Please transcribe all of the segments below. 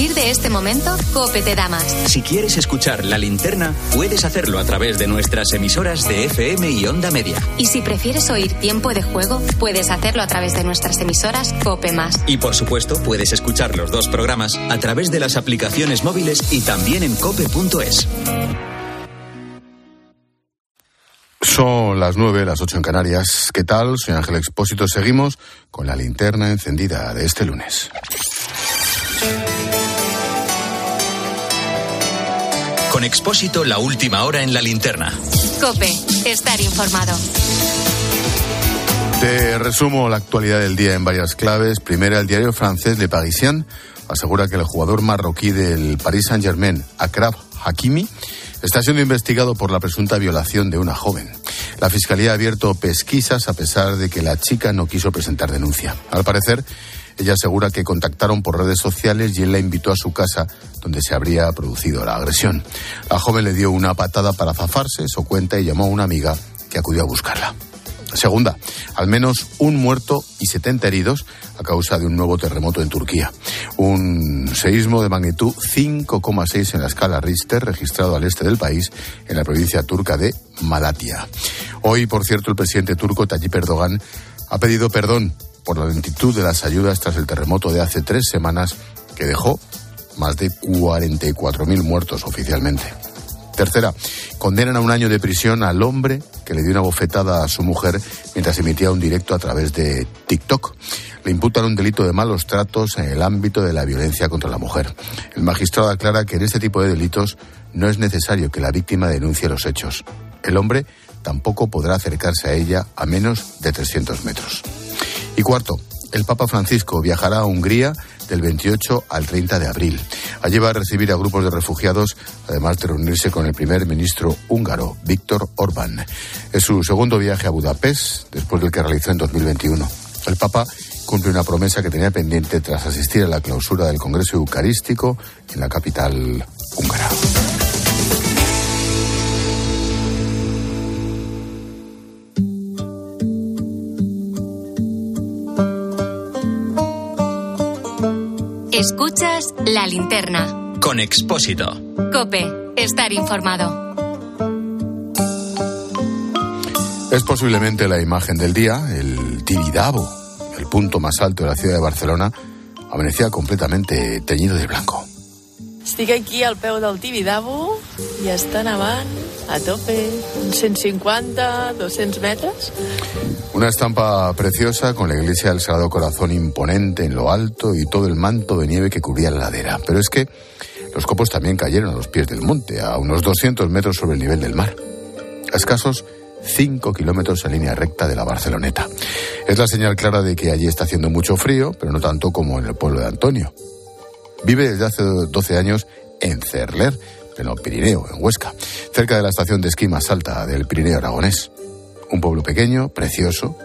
partir de este momento, Cope te da más. Si quieres escuchar la linterna, puedes hacerlo a través de nuestras emisoras de FM y Onda Media. Y si prefieres oír tiempo de juego, puedes hacerlo a través de nuestras emisoras Cope Más. Y por supuesto, puedes escuchar los dos programas a través de las aplicaciones móviles y también en cope.es. Son las nueve, las ocho en Canarias. ¿Qué tal? Soy Ángel Expósito. Seguimos con la linterna encendida de este lunes. Con Expósito, la última hora en la linterna. Cope, estar informado. Te resumo la actualidad del día en varias claves. Primera, el diario francés Le Parisien asegura que el jugador marroquí del Paris Saint-Germain, Akrab Hakimi, está siendo investigado por la presunta violación de una joven. La Fiscalía ha abierto pesquisas a pesar de que la chica no quiso presentar denuncia. Al parecer, ella asegura que contactaron por redes sociales y él la invitó a su casa donde se habría producido la agresión. La joven le dio una patada para zafarse, eso cuenta, y llamó a una amiga que acudió a buscarla. Segunda, al menos un muerto y 70 heridos a causa de un nuevo terremoto en Turquía. Un seísmo de magnitud 5,6 en la escala Richter registrado al este del país en la provincia turca de Malatia. Hoy, por cierto, el presidente turco Tayyip Erdogan ha pedido perdón por la lentitud de las ayudas tras el terremoto de hace tres semanas que dejó más de 44.000 muertos oficialmente. Tercera, condenan a un año de prisión al hombre que le dio una bofetada a su mujer mientras emitía un directo a través de TikTok. Le imputan un delito de malos tratos en el ámbito de la violencia contra la mujer. El magistrado aclara que en este tipo de delitos no es necesario que la víctima denuncie los hechos. El hombre tampoco podrá acercarse a ella a menos de 300 metros. Y cuarto, el Papa Francisco viajará a Hungría del 28 al 30 de abril. Allí va a recibir a grupos de refugiados, además de reunirse con el primer ministro húngaro, Víctor Orbán. Es su segundo viaje a Budapest, después del que realizó en 2021. El Papa cumple una promesa que tenía pendiente tras asistir a la clausura del Congreso Eucarístico en la capital húngara. Escuchas la linterna. Con Expósito. Cope, estar informado. Es posiblemente la imagen del día, el Tibidabo, el punto más alto de la ciudad de Barcelona, amanecía completamente teñido de blanco. Estic aquí al peu del Tibidabo i està nevant a tope, uns 150, 200 metres. Una estampa preciosa con la iglesia del Sagrado Corazón imponente en lo alto y todo el manto de nieve que cubría la ladera. Pero es que los copos también cayeron a los pies del monte, a unos 200 metros sobre el nivel del mar. A escasos 5 kilómetros en línea recta de la Barceloneta. Es la señal clara de que allí está haciendo mucho frío, pero no tanto como en el pueblo de Antonio. Vive desde hace 12 años en Cerler, en el Pirineo, en Huesca, cerca de la estación de esquí más alta del Pirineo aragonés. Un pueblo pequeño, precioso,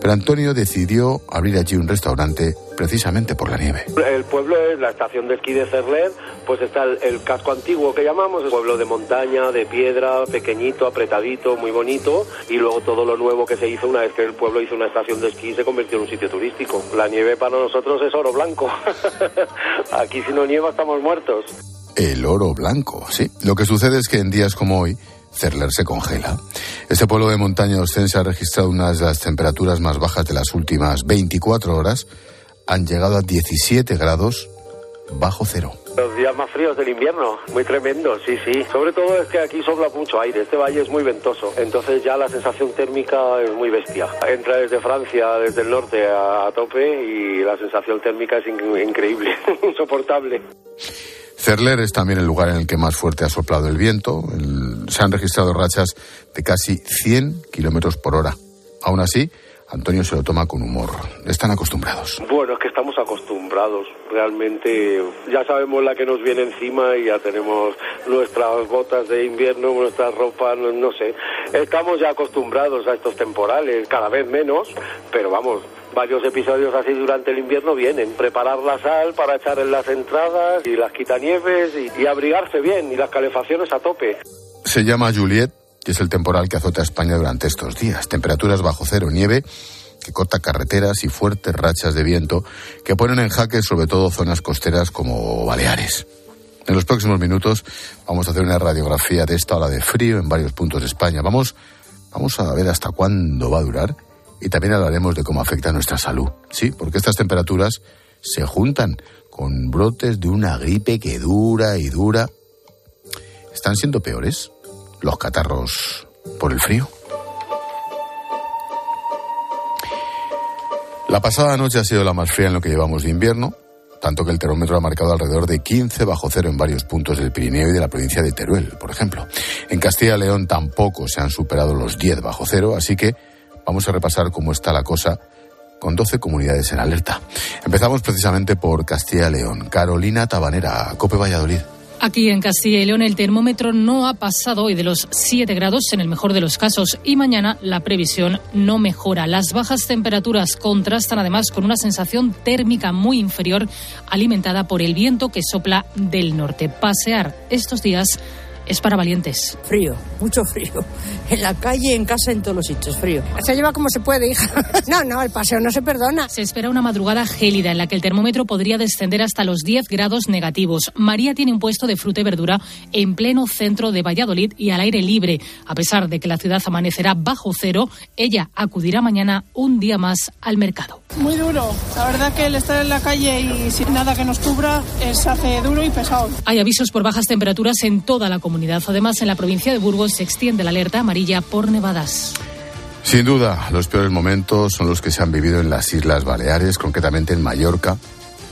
pero Antonio decidió abrir allí un restaurante precisamente por la nieve. El pueblo es la estación de esquí de Cerler, pues está el, el casco antiguo que llamamos, el pueblo de montaña, de piedra, pequeñito, apretadito, muy bonito, y luego todo lo nuevo que se hizo una vez que el pueblo hizo una estación de esquí se convirtió en un sitio turístico. La nieve para nosotros es oro blanco. Aquí si no nieva estamos muertos. El oro blanco, sí. Lo que sucede es que en días como hoy, Cerler se congela. Este pueblo de montaña ostense ha registrado unas de las temperaturas más bajas de las últimas 24 horas. Han llegado a 17 grados bajo cero. Los días más fríos del invierno, muy tremendo, sí, sí. Sobre todo es que aquí sopla mucho aire, este valle es muy ventoso, entonces ya la sensación térmica es muy bestia. Entra desde Francia, desde el norte a tope y la sensación térmica es in- increíble, insoportable. Cerler es también el lugar en el que más fuerte ha soplado el viento. El- se han registrado rachas de casi 100 kilómetros por hora. Aún así, Antonio se lo toma con humor. Están acostumbrados. Bueno, es que estamos acostumbrados, realmente ya sabemos la que nos viene encima y ya tenemos nuestras botas de invierno, nuestra ropa, no, no sé. Estamos ya acostumbrados a estos temporales, cada vez menos, pero vamos, varios episodios así durante el invierno vienen. Preparar la sal para echar en las entradas y las quitanieves y, y abrigarse bien y las calefacciones a tope. Se llama Juliet, que es el temporal que azota a España durante estos días. Temperaturas bajo cero, nieve que corta carreteras y fuertes rachas de viento que ponen en jaque sobre todo zonas costeras como Baleares. En los próximos minutos vamos a hacer una radiografía de esta ola de frío en varios puntos de España. Vamos, vamos a ver hasta cuándo va a durar y también hablaremos de cómo afecta a nuestra salud. Sí, porque estas temperaturas se juntan con brotes de una gripe que dura y dura. ¿Están siendo peores los catarros por el frío? La pasada noche ha sido la más fría en lo que llevamos de invierno, tanto que el termómetro ha marcado alrededor de 15 bajo cero en varios puntos del Pirineo y de la provincia de Teruel, por ejemplo. En Castilla y León tampoco se han superado los 10 bajo cero, así que vamos a repasar cómo está la cosa con 12 comunidades en alerta. Empezamos precisamente por Castilla y León. Carolina Tabanera, Cope Valladolid. Aquí en Castilla y León el termómetro no ha pasado hoy de los 7 grados en el mejor de los casos y mañana la previsión no mejora. Las bajas temperaturas contrastan además con una sensación térmica muy inferior alimentada por el viento que sopla del norte. Pasear estos días es para valientes. Frío, mucho frío. En la calle, en casa, en todos los sitios, frío. Se lleva como se puede, hija. No, no, el paseo no se perdona. Se espera una madrugada gélida en la que el termómetro podría descender hasta los 10 grados negativos. María tiene un puesto de fruta y verdura en pleno centro de Valladolid y al aire libre. A pesar de que la ciudad amanecerá bajo cero, ella acudirá mañana un día más al mercado. Muy duro. La verdad que el estar en la calle y sin nada que nos cubra es hace duro y pesado. Hay avisos por bajas temperaturas en toda la comunidad Además, en la provincia de Burgos se extiende la alerta amarilla por nevadas. Sin duda, los peores momentos son los que se han vivido en las Islas Baleares, concretamente en Mallorca.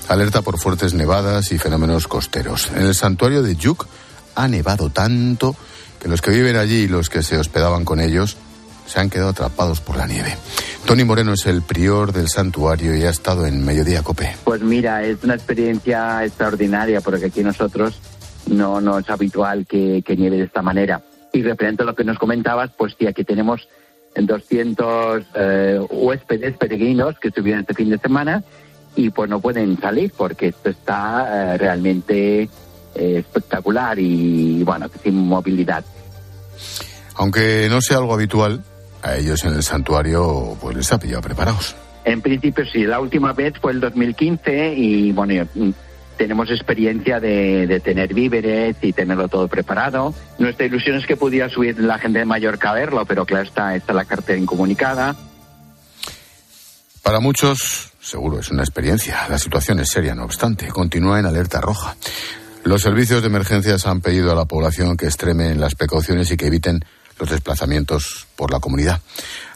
Alerta por fuertes nevadas y fenómenos costeros. En el santuario de Yuc ha nevado tanto que los que viven allí y los que se hospedaban con ellos se han quedado atrapados por la nieve. Tony Moreno es el prior del santuario y ha estado en Mediodía Cope. Pues mira, es una experiencia extraordinaria porque aquí nosotros no, no es habitual que, nieve de esta manera. Y referente a lo que nos comentabas, pues sí, aquí tenemos 200 eh, huéspedes peregrinos que estuvieron este fin de semana y pues no pueden salir porque esto está eh, realmente eh, espectacular y bueno, sin movilidad. Aunque no sea algo habitual, a ellos en el santuario pues les ha pillado preparados. En principio sí, la última vez fue el 2015 y bueno, tenemos experiencia de, tener víveres y tenerlo todo preparado. Nuestra ilusión es que pudiera subir la gente de Mallorca a verlo, pero claro, está, está la cartera incomunicada. Para muchos, seguro es una experiencia. La situación es seria, no obstante. Continúa en alerta roja. Los servicios de emergencias han pedido a la población que extremen las precauciones y que eviten los desplazamientos por la comunidad.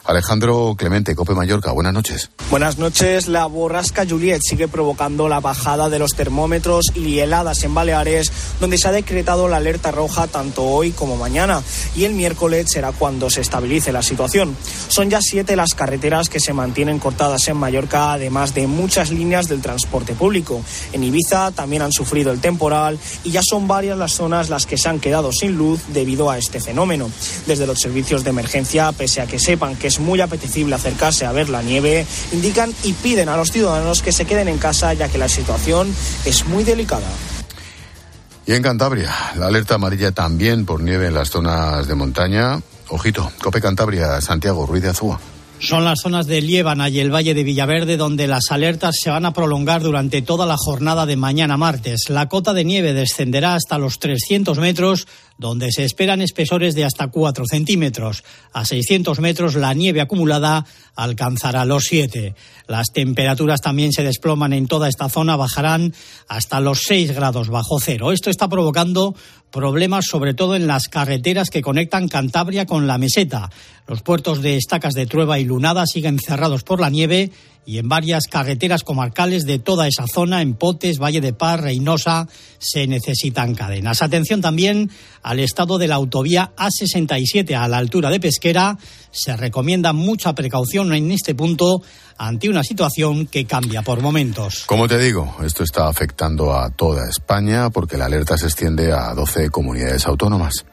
Alejandro Clemente, Cope Mallorca, buenas noches. Buenas noches. La borrasca Juliet sigue provocando la bajada de los termómetros y heladas en Baleares, donde se ha decretado la alerta roja tanto hoy como mañana. Y el miércoles será cuando se estabilice la situación. Son ya siete las carreteras que se mantienen cortadas en Mallorca, además de muchas líneas del transporte público. En Ibiza también han sufrido el temporal y ya son varias las zonas las que se han quedado sin luz debido a este fenómeno. Desde los servicios de emergencia, pese a que sepan que es muy apetecible acercarse a ver la nieve, indican y piden a los ciudadanos que se queden en casa ya que la situación es muy delicada. Y en Cantabria, la alerta amarilla también por nieve en las zonas de montaña. Ojito, Cope Cantabria, Santiago Ruiz de Azúa. Son las zonas de Liébana y el Valle de Villaverde donde las alertas se van a prolongar durante toda la jornada de mañana martes. La cota de nieve descenderá hasta los 300 metros donde se esperan espesores de hasta 4 centímetros. A 600 metros la nieve acumulada alcanzará los 7. Las temperaturas también se desploman en toda esta zona, bajarán hasta los 6 grados bajo cero. Esto está provocando problemas sobre todo en las carreteras que conectan Cantabria con la meseta. Los puertos de Estacas de Trueba y Lunada siguen cerrados por la nieve y en varias carreteras comarcales de toda esa zona, en Potes, Valle de Paz, Reynosa, se necesitan cadenas. Atención también al estado de la autovía A67 a la altura de Pesquera. Se recomienda mucha precaución en este punto ante una situación que cambia por momentos. Como te digo, esto está afectando a toda España porque la alerta se extiende a 12 comunidades autónomas.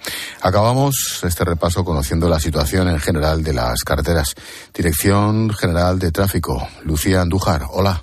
Acabamos este repaso conociendo la situación en general de las carreteras. Dirección General de Tráfico, Lucía Andújar. Hola.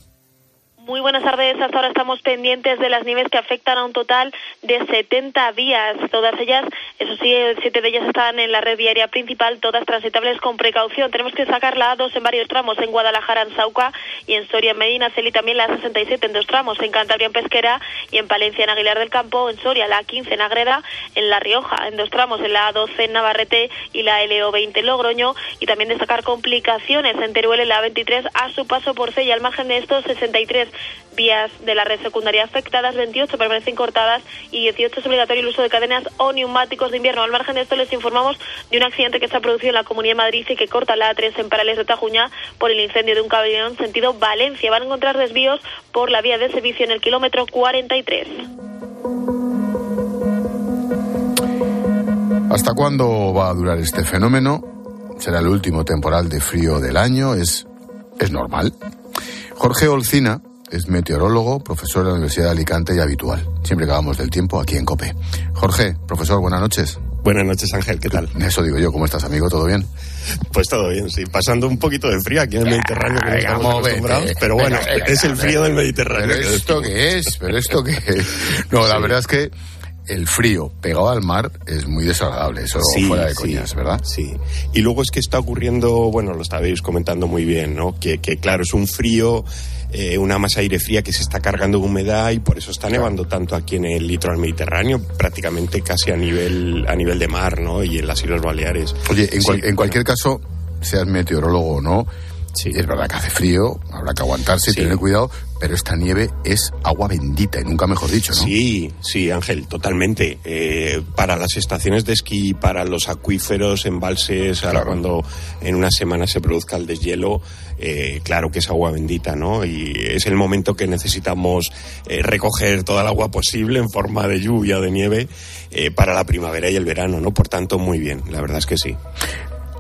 Muy buenas tardes. Hasta ahora estamos pendientes de las nieves que afectan a un total de 70 vías. Todas ellas, eso sí, siete de ellas están en la red viaria principal, todas transitables con precaución. Tenemos que sacar la A2 en varios tramos, en Guadalajara, en Sauca y en Soria, en Medina, Celi también la A67 en dos tramos, en Cantabria, en Pesquera y en Palencia, en Aguilar del Campo, en Soria, la A15 en Agreda, en La Rioja, en dos tramos, en la A12 en Navarrete y la LO20 en Logroño y también destacar complicaciones en Teruel, en la A23 a su paso por Cella. Al margen de estos, 63 vías de la red secundaria afectadas, 28 permanecen cortadas y 18 es obligatorio el uso de cadenas o neumáticos de invierno. Al margen de esto les informamos de un accidente que se ha producido en la Comunidad de Madrid y que corta la A3 en Parales de Tajuña por el incendio de un caballón sentido Valencia. Van a encontrar desvíos por la vía de servicio en el kilómetro 43. ¿Hasta cuándo va a durar este fenómeno? Será el último temporal de frío del año, es, es normal. Jorge Olcina es meteorólogo, profesor de la Universidad de Alicante y habitual. Siempre acabamos del tiempo aquí en COPE. Jorge, profesor, buenas noches. Buenas noches, Ángel, ¿qué tal? Eso digo yo, ¿cómo estás, amigo? ¿Todo bien? Pues todo bien, sí. Pasando un poquito de frío aquí en el Mediterráneo, que no estamos acostumbrados, pero bueno, es el frío del Mediterráneo. ¿Pero esto qué es? ¿Pero esto qué es? No, la verdad es que el frío pegado al mar es muy desagradable, eso fuera de coñas, ¿verdad? Sí. Y luego es que está ocurriendo, bueno, lo estabais comentando muy bien, ¿no? Que, que claro, es un frío, eh, una masa aire fría que se está cargando de humedad y por eso está nevando tanto aquí en el litoral mediterráneo, prácticamente casi a nivel, a nivel de mar, ¿no? Y en las Islas Baleares. Oye, en, cual, en cualquier caso, seas meteorólogo o no, Sí. Es verdad que hace frío, habrá que aguantarse, sí. tener cuidado, pero esta nieve es agua bendita y nunca mejor dicho, ¿no? Sí, sí, Ángel, totalmente. Eh, para las estaciones de esquí, para los acuíferos, embalses, claro. ahora cuando en una semana se produzca el deshielo, eh, claro que es agua bendita, ¿no? Y es el momento que necesitamos eh, recoger toda el agua posible en forma de lluvia o de nieve eh, para la primavera y el verano, ¿no? Por tanto, muy bien, la verdad es que sí.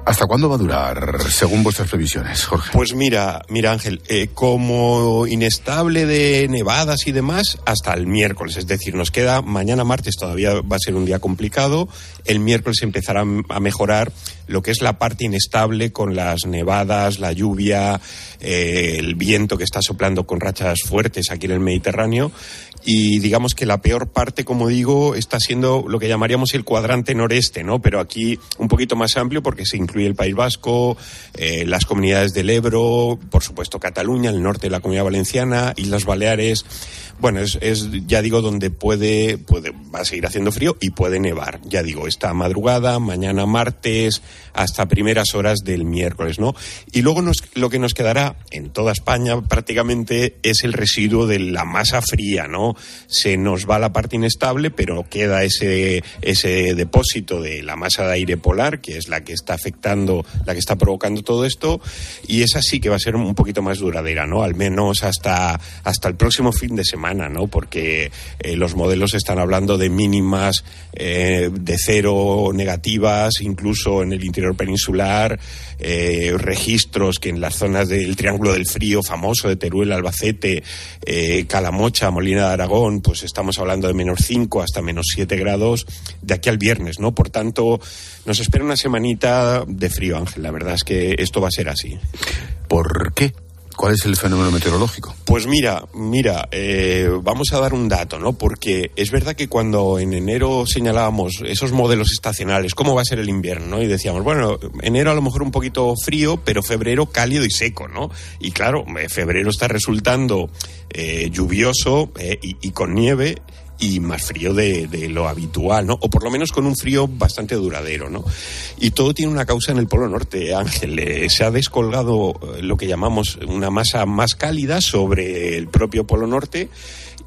¿Hasta cuándo va a durar, según vuestras previsiones, Jorge? Pues mira, mira Ángel, eh, como inestable de nevadas y demás, hasta el miércoles. Es decir, nos queda mañana martes, todavía va a ser un día complicado. El miércoles empezará a mejorar lo que es la parte inestable con las nevadas, la lluvia, eh, el viento que está soplando con rachas fuertes aquí en el Mediterráneo y digamos que la peor parte, como digo, está siendo lo que llamaríamos el cuadrante noreste, ¿no? Pero aquí un poquito más amplio porque se incluye el País Vasco, eh, las comunidades del Ebro, por supuesto Cataluña, el norte de la Comunidad Valenciana, Islas Baleares. Bueno, es, es, ya digo, donde puede, puede, va a seguir haciendo frío y puede nevar. Ya digo, esta madrugada, mañana martes, hasta primeras horas del miércoles, ¿no? Y luego nos, lo que nos quedará en toda España prácticamente es el residuo de la masa fría, ¿no? Se nos va la parte inestable, pero queda ese, ese depósito de la masa de aire polar, que es la que está afectando, la que está provocando todo esto, y esa sí que va a ser un poquito más duradera, ¿no? Al menos hasta, hasta el próximo fin de semana. ¿no? Porque eh, los modelos están hablando de mínimas eh, de cero negativas, incluso en el interior peninsular, eh, registros que en las zonas del Triángulo del Frío famoso de Teruel, Albacete, Calamocha, Molina de Aragón, pues estamos hablando de menos 5 hasta menos 7 grados de aquí al viernes, ¿no? Por tanto, nos espera una semanita de frío, Ángel. La verdad es que esto va a ser así. ¿Por qué? ¿Cuál es el fenómeno meteorológico? Pues mira, mira, eh, vamos a dar un dato, ¿no? Porque es verdad que cuando en enero señalábamos esos modelos estacionales, cómo va a ser el invierno, ¿no? Y decíamos, bueno, enero a lo mejor un poquito frío, pero febrero cálido y seco, ¿no? Y claro, febrero está resultando eh, lluvioso eh, y, y con nieve y más frío de, de, lo habitual, ¿no? O por lo menos con un frío bastante duradero, ¿no? Y todo tiene una causa en el Polo Norte, Ángel. Eh, se ha descolgado lo que llamamos una masa más cálida sobre el propio Polo Norte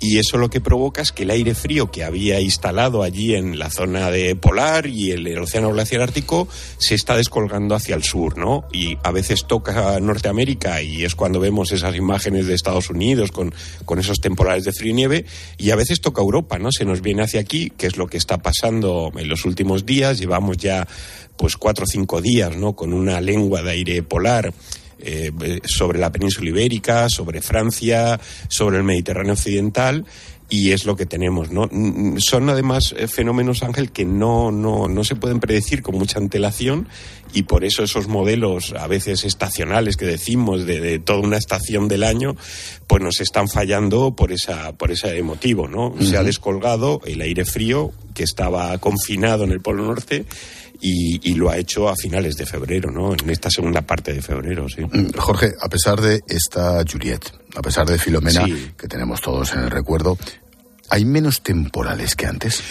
y eso lo que provoca es que el aire frío que había instalado allí en la zona de polar y el, océano glaciar ártico se está descolgando hacia el sur, ¿no? Y a veces toca Norteamérica y es cuando vemos esas imágenes de Estados Unidos con, con esos temporales de frío y nieve y a veces toca Europa, ¿no? Se nos viene hacia aquí, que es lo que está pasando en los últimos días. Llevamos ya pues cuatro o cinco días, ¿no? Con una lengua de aire polar eh, sobre la península ibérica, sobre Francia, sobre el Mediterráneo occidental y es lo que tenemos, ¿no? Mm, son además eh, fenómenos, Ángel, que no, no, no se pueden predecir con mucha antelación y por eso esos modelos a veces estacionales que decimos de, toda una estación del año, pues nos están fallando por esa, por ese motivo, ¿no? Se ha descolgado el aire frío que estaba confinado en el Polo Norte y, lo ha hecho a finales de febrero, ¿no? En esta segunda parte de febrero, sí. Mm, Jorge, a pesar de esta Juliet, a pesar de Filomena, que tenemos todos en el recuerdo, ¿Hay menos temporales que antes?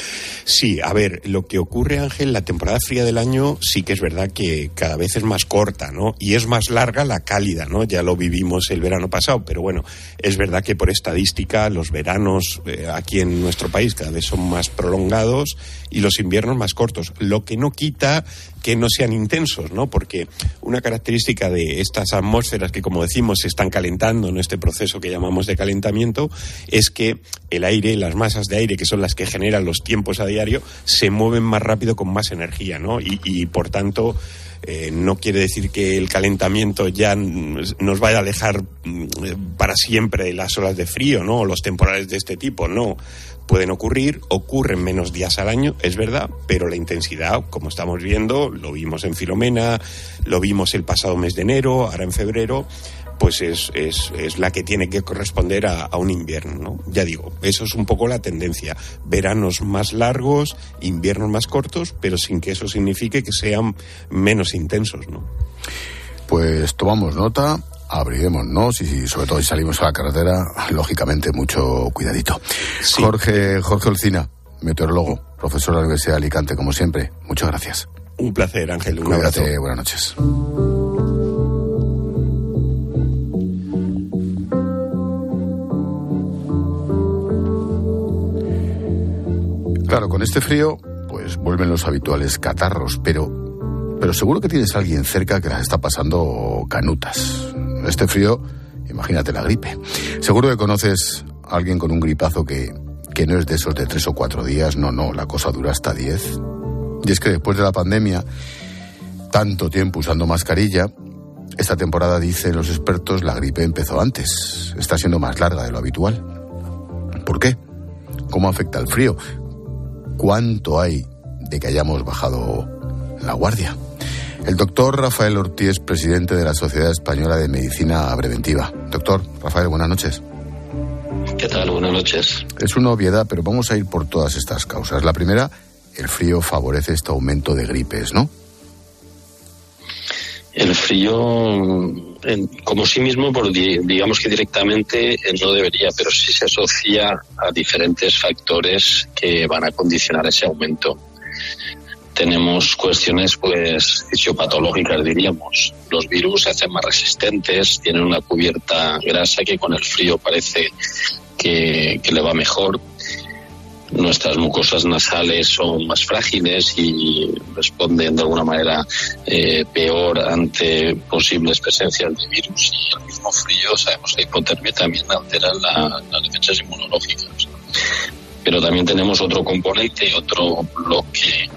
Sí, a ver, lo que ocurre, Ángel, la temporada fría del año sí que es verdad que cada vez es más corta, ¿no? Y es más larga la cálida, ¿no? Ya lo vivimos el verano pasado, pero bueno, es verdad que por estadística los veranos eh, aquí en nuestro país cada vez son más prolongados y los inviernos más cortos, lo que no quita que no sean intensos, ¿no? Porque una característica de estas atmósferas que, como decimos, se están calentando en este proceso que llamamos de calentamiento es que el aire, las masas de aire, que son las que generan los tiempos a diario, se mueven más rápido con más energía, ¿no? Y, por tanto, eh, no quiere decir que el calentamiento ya nos vaya a alejar mm, para siempre las olas de frío, ¿no? O los temporales de este tipo, no pueden ocurrir, ocurren menos días al año, es verdad, pero la intensidad, como estamos viendo, lo vimos en Filomena, lo vimos el pasado mes de enero, ahora en febrero, pues es, es, es la que tiene que corresponder a, a, un invierno, ¿no? Ya digo, eso es un poco la tendencia. Veranos más largos, inviernos más cortos, pero sin que eso signifique que sean menos intensos, ¿no? Pues tomamos nota abriremos, y sobre todo si salimos a la carretera, lógicamente mucho cuidadito. Jorge, Jorge Olcina, meteorólogo, profesor de la Universidad de Alicante, como siempre, muchas gracias. Un placer, Ángel. Un Cuídate, buenas noches. Claro, con este frío, pues vuelven los habituales catarros, pero, pero seguro que tienes alguien cerca que las está pasando canutas este frío, imagínate la gripe. Seguro que conoces a alguien con un gripazo que, que no es de esos de tres o cuatro días, no, no, la cosa dura hasta diez. Y es que después de la pandemia, tanto tiempo usando mascarilla, esta temporada, dicen los expertos, la gripe empezó antes, está siendo más larga de lo habitual. ¿Por qué? ¿Cómo afecta el frío? ¿Cuánto hay de que hayamos bajado la guardia? El doctor Rafael Ortiz, presidente de la Sociedad Española de Medicina Preventiva. Doctor Rafael, buenas noches. ¿Qué tal? Buenas noches. Es una obviedad, pero vamos a ir por todas estas causas. La primera, el frío favorece este aumento de gripes, ¿no? El frío, como sí mismo, por, digamos que directamente eh, no debería, pero sí se asocia a diferentes factores que van a condicionar ese aumento tenemos cuestiones pues fisiopatológicas diríamos. Los virus se hacen más resistentes, tienen una cubierta grasa que con el frío parece que, le va mejor. Nuestras mucosas nasales son más frágiles y responden de alguna manera eh, peor ante posibles presencias de virus. Y el mismo frío, sabemos que la hipotermia también altera las defensas inmunológicas. Pero también tenemos otro componente, otro bloque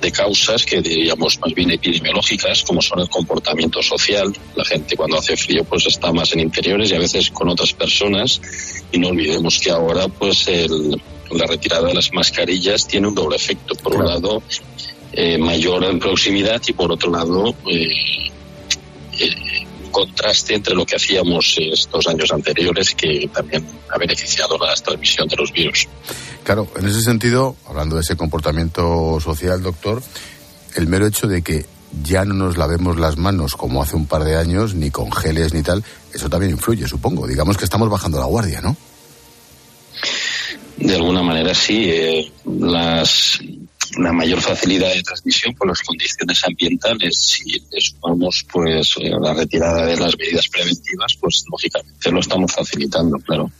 de causas que diríamos más bien epidemiológicas, como son el comportamiento social. La gente cuando hace frío pues está más en interiores y a veces con otras personas. Y no olvidemos que ahora pues el, la retirada de las mascarillas tiene un doble efecto. Por un lado, eh, mayor en proximidad y por otro lado, eh, eh, contraste entre lo que hacíamos estos años anteriores que también ha beneficiado la transmisión de los virus. Claro, en ese sentido, hablando de ese comportamiento social, doctor, el mero hecho de que ya no nos lavemos las manos como hace un par de años, ni con geles ni tal, eso también influye, supongo. Digamos que estamos bajando la guardia, ¿no? De alguna manera sí. Eh, las, la mayor facilidad de transmisión por las condiciones ambientales. Si le sumamos pues eh, la retirada de las medidas preventivas, pues lógicamente lo estamos facilitando, claro.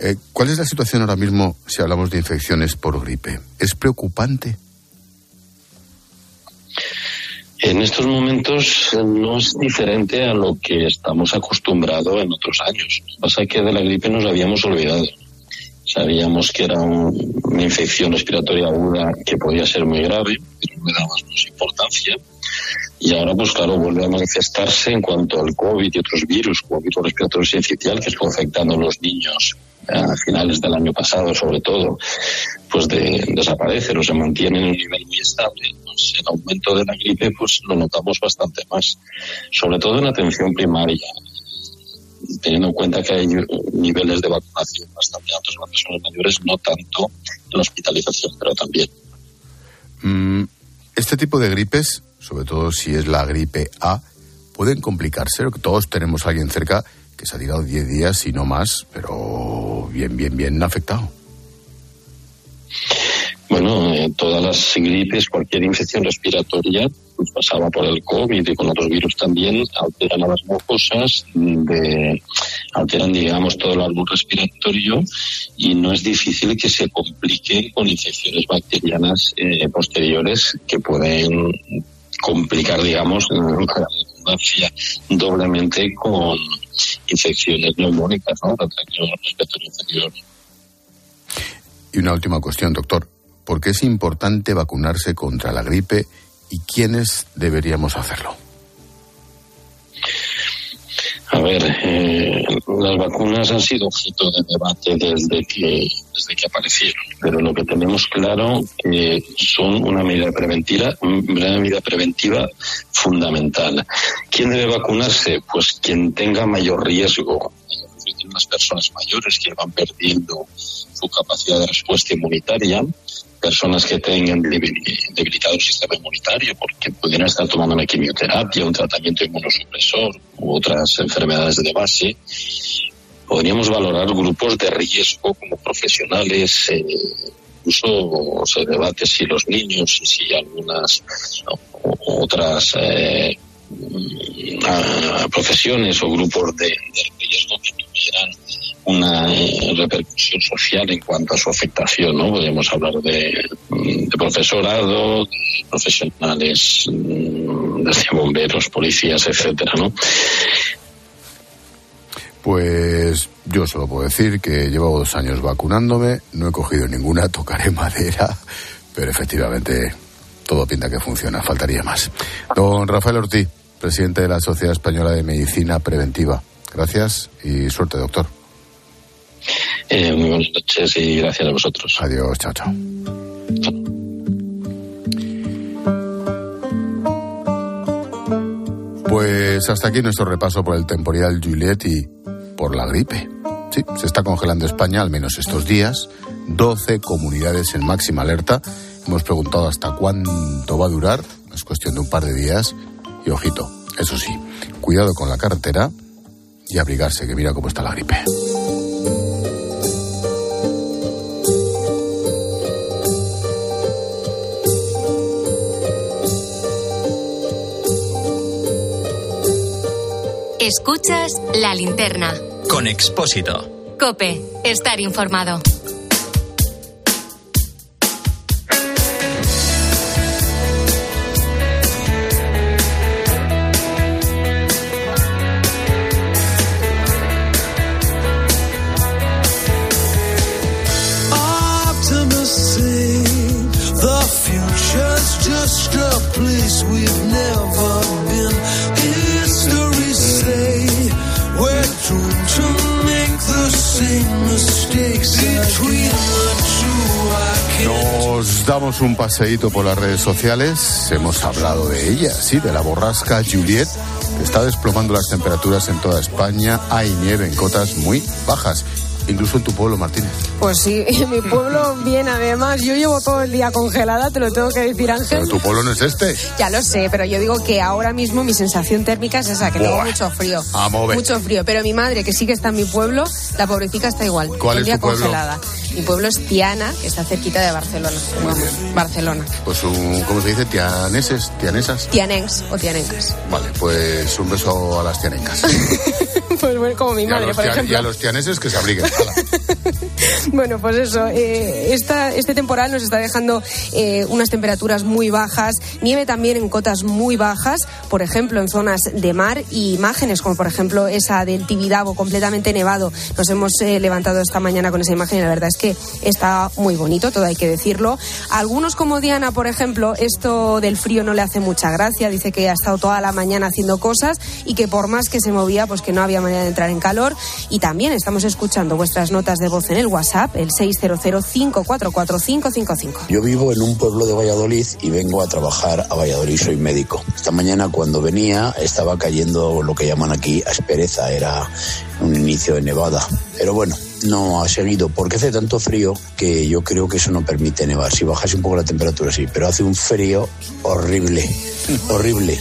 Eh, ¿Cuál es la situación ahora mismo si hablamos de infecciones por gripe? ¿Es preocupante? En estos momentos no es diferente a lo que estamos acostumbrados en otros años. Lo que pasa es que de la gripe nos habíamos olvidado. Sabíamos que era una infección respiratoria aguda que podía ser muy grave, pero no le dábamos importancia. y ahora, pues claro, vuelve a manifestarse en cuanto al COVID y otros virus, como virus respiratorio sincitial, que estuvo afectando a los niños a finales del año pasado, sobre todo, pues de, desaparece o se mantiene en un nivel muy estable. Pues el aumento de la gripe, pues lo notamos bastante más, sobre todo en atención primaria teniendo en cuenta que hay niveles de vacunación bastante altos en las personas mayores, no tanto en hospitalización, pero también. Mm, este tipo de gripes, sobre todo si es la gripe A, pueden complicarse. Todos tenemos a alguien cerca que se ha tirado 10 días y no más, pero bien, bien, bien afectado. Bueno, eh, todas las gripes, cualquier infección respiratoria, pasaba por el COVID y con otros virus también, alteran a las mucosas, de, alteran, digamos, todo el árbol respiratorio y no es difícil que se complique con infecciones bacterianas eh, posteriores que pueden complicar, digamos, la doblemente con infecciones neumónicas, ¿no? respiratorio inferior. Y una última cuestión, doctor por qué es importante vacunarse contra la gripe y quiénes deberíamos hacerlo. A ver, eh, las vacunas han sido objeto de debate desde que desde que aparecieron, pero lo que tenemos claro que son una medida preventiva, una medida preventiva fundamental. ¿Quién debe vacunarse? Pues quien tenga mayor riesgo, las personas mayores que van perdiendo su capacidad de respuesta inmunitaria, personas que tengan debilitado el sistema inmunitario porque pudieran estar tomando una quimioterapia, un tratamiento inmunosupresor u otras enfermedades de base, podríamos valorar grupos de riesgo como profesionales. Eh, incluso se debate si los niños y si algunas otras eh, mm, profesiones o grupos de riesgo que tuvieran una eh, repercusión social en cuanto a su afectación, ¿no? Podríamos hablar de, profesorado, profesionales, mm, de bomberos, policías, etcétera, ¿no? Pues yo solo puedo decir que llevo dos años vacunándome, no he cogido ninguna, tocaré madera, pero efectivamente todo pinta que funciona, faltaría más. Don Rafael Ortiz, presidente de la Sociedad Española de Medicina Preventiva. Gracias y suerte, doctor. Eh, muy buenas noches y gracias a vosotros. Adiós, chao, chao. Pues hasta aquí nuestro repaso por el temporal Juliet y por la gripe. Sí, se está congelando España, al menos estos días. 12 comunidades en máxima alerta. Hemos preguntado hasta cuánto va a durar. Es cuestión de un par de días. Y ojito, eso sí, cuidado con la carretera y abrigarse, que mira cómo está la gripe. Escuchas la linterna. Con Expósito. Cope, estar informado. Un paseíto por las redes sociales. Hemos hablado de ella, sí, de la borrasca Juliet. está desplomando las temperaturas en toda España. Hay nieve en cotas muy bajas incluso en tu pueblo, Martínez. Pues sí, mi pueblo bien, además. Yo llevo todo el día congelada, te lo tengo que decir, Ángel. Pero tu pueblo no es este. Ya lo sé, pero yo digo que ahora mismo mi sensación térmica es esa, que tengo mucho frío. Mucho frío. Pero mi madre, que sí que está en mi pueblo, la pobrecita está igual. ¿Cuál es tu pueblo? congelada. Mi pueblo es Tiana, que está cerquita de Barcelona. Barcelona. Pues un, ¿cómo se dice? ¿Tianeses? ¿Tianesas? Tianencs o tianencas. Vale, pues un beso a las tianencas. pues bueno, como mi madre, por ejemplo. Y a los tianeses que se abriguen. bueno, pues eso, eh, este temporal nos está dejando eh, unas temperaturas muy bajas, nieve también en cotas muy bajas, por ejemplo, en zonas de mar y imágenes como por ejemplo esa del Tibidabo completamente nevado. Nos hemos eh, levantado esta mañana con esa imagen y la verdad es que está muy bonito, todo hay que decirlo. algunos como Diana, por ejemplo, esto del frío no le hace mucha gracia, dice que ha estado toda la mañana haciendo cosas y que por más que se movía, pues que no había manera de entrar en calor. Y también estamos escuchando vuestras notas de voz en el WhatsApp, el 600-544-555. Yo vivo en un pueblo de Valladolid y vengo a trabajar a Valladolid, soy médico. Esta mañana cuando venía estaba cayendo lo que llaman aquí aspereza, era un inicio de nevada. Pero bueno, no ha seguido porque hace tanto frío que yo creo que eso no permite nevar. Si bajase un poco la temperatura, sí, pero hace un frío horrible, horrible.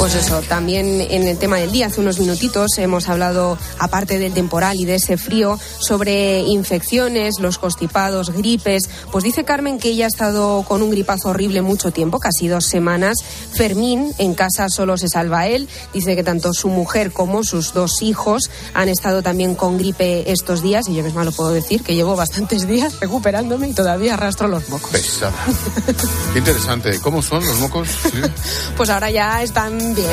Pues eso, también en el tema del día, hace unos minutitos hemos hablado, aparte del temporal y de ese frío, sobre infecciones, los constipados, gripes. Pues dice Carmen que ella ha estado con un gripazo horrible mucho tiempo, casi dos semanas. Fermín, en casa solo se salva él. Dice que tanto su mujer como sus dos hijos han estado también con gripe estos días. Y yo misma lo puedo decir, que llevo bastantes días recuperándome y todavía arrastro los mocos. Qué interesante. ¿Cómo son los mocos? Pues ahora ya están bien.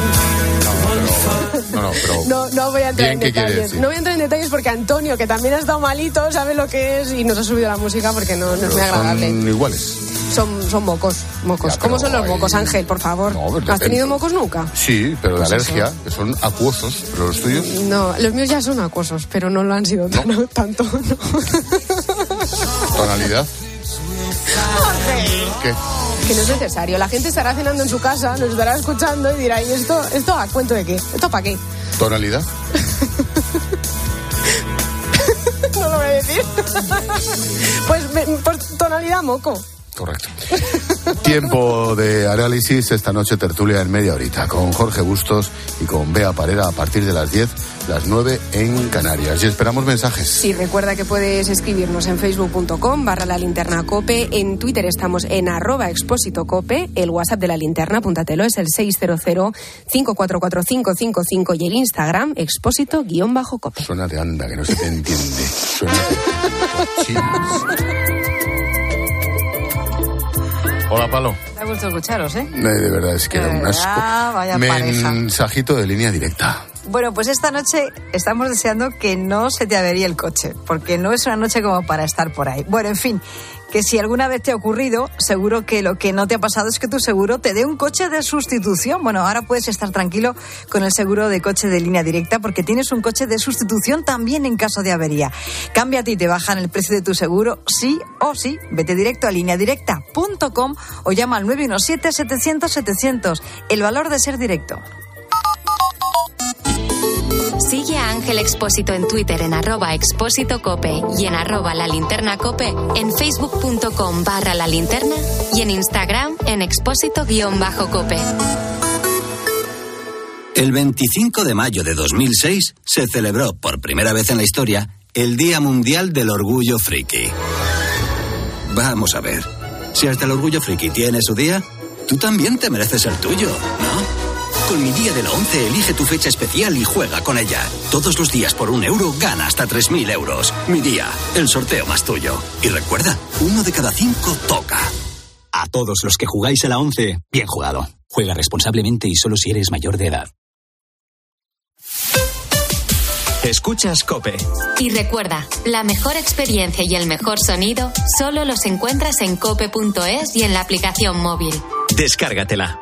No, no, pero no, no voy a entrar en detalles. No voy a entrar en detalles porque Antonio, que también ha estado malito, sabe lo que es y nos ha subido la música porque no, no es muy agradable. Son iguales. Son, son mocos, mocos. ¿Cómo son los mocos, Ángel, por favor? No, ¿Has tenido mocos nunca? Sí, pero de pues alergia, que son acuosos, pero los tuyos... No, los míos ya son acuosos, pero no lo han sido tanto. ¿Tonalidad? ¿Qué? Que no es necesario. La gente estará cenando en su casa, nos estará escuchando y dirá, ¿y esto, esto a cuento de qué? ¿Esto para qué? ¿Tonalidad? no lo voy a decir. pues, pues tonalidad moco. Correcto. Tiempo de análisis esta noche tertulia en media horita con Jorge Bustos y con Bea Parera a partir de las 10, las 9 en Canarias. Y esperamos mensajes. Sí, recuerda que puedes escribirnos en facebook.com barra la linterna cope, en Twitter estamos en arroba expósito cope, el WhatsApp de la linterna, apúntatelo, es el 600-544-555 y el Instagram expósito guion bajo cope. Suena de anda, que no se te entiende. Suena de... Hola, Palo. Me ha gustado escucharos, ¿eh? De verdad, es que era un asco. Ah, vaya Mensajito de línea directa. Bueno, pues esta noche estamos deseando que no se te averíe el coche, porque no es una noche como para estar por ahí. Bueno, en fin, que si alguna vez te ha ocurrido, seguro que lo que no te ha pasado es que tu seguro te dé un coche de sustitución. Bueno, ahora puedes estar tranquilo con el seguro de coche de línea directa porque tienes un coche de sustitución también en caso de avería. Cámbiate y te bajan el precio de tu seguro, sí o sí. Vete directo a lineadirecta.com o llama al 917-700-700. El valor de ser directo. Sigue a Ángel Expósito en Twitter en arroba expósito cope y en arroba la linterna cope, en facebook.com barra la linterna y en Instagram en expósito guion bajo cope. El 25 de mayo de 2006 se celebró por primera vez en la historia el Día Mundial del Orgullo Friki. Vamos a ver, si hasta el Orgullo Friki tiene su día, tú también te mereces el tuyo, ¿no? Con mi día de la 11 elige tu fecha especial y juega con ella. Todos los días por un euro gana hasta 3.000 euros. Mi día, el sorteo más tuyo. Y recuerda, uno de cada cinco toca. A todos los que jugáis a la 11, bien jugado. Juega responsablemente y solo si eres mayor de edad. Escuchas Cope. Y recuerda, la mejor experiencia y el mejor sonido solo los encuentras en cope.es y en la aplicación móvil. Descárgatela.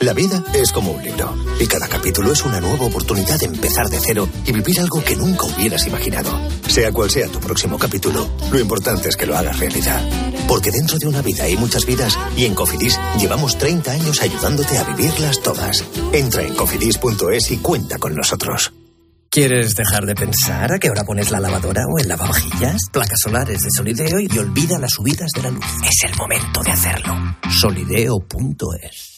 La vida es como un libro y cada capítulo es una nueva oportunidad de empezar de cero y vivir algo que nunca hubieras imaginado. Sea cual sea tu próximo capítulo, lo importante es que lo hagas realidad. Porque dentro de una vida hay muchas vidas y en Cofidis llevamos 30 años ayudándote a vivirlas todas. Entra en cofidis.es y cuenta con nosotros. ¿Quieres dejar de pensar a qué hora pones la lavadora o el lavavajillas? Placas solares de Solideo y olvida las subidas de la luz. Es el momento de hacerlo. Solideo.es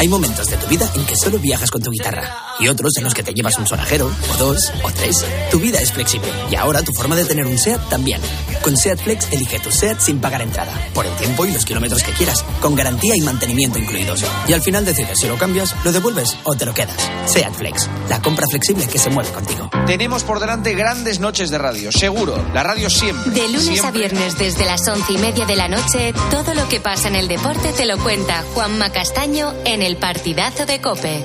Hay momentos de tu vida en que solo viajas con tu guitarra y otros en los que te llevas un sonajero, o dos, o tres. Tu vida es flexible y ahora tu forma de tener un SEAT también. Con SEAT Flex elige tu SEAT sin pagar entrada, por el tiempo y los kilómetros que quieras, con garantía y mantenimiento incluidos. Y al final decides si lo cambias, lo devuelves o te lo quedas. SEAT Flex, la compra flexible que se mueve contigo. Tenemos por delante grandes noches de radio, seguro. La radio siempre. De lunes a viernes desde las once y media de la noche, todo lo que pasa en el deporte te lo cuenta Juanma Castaño en el partidazo de Cope.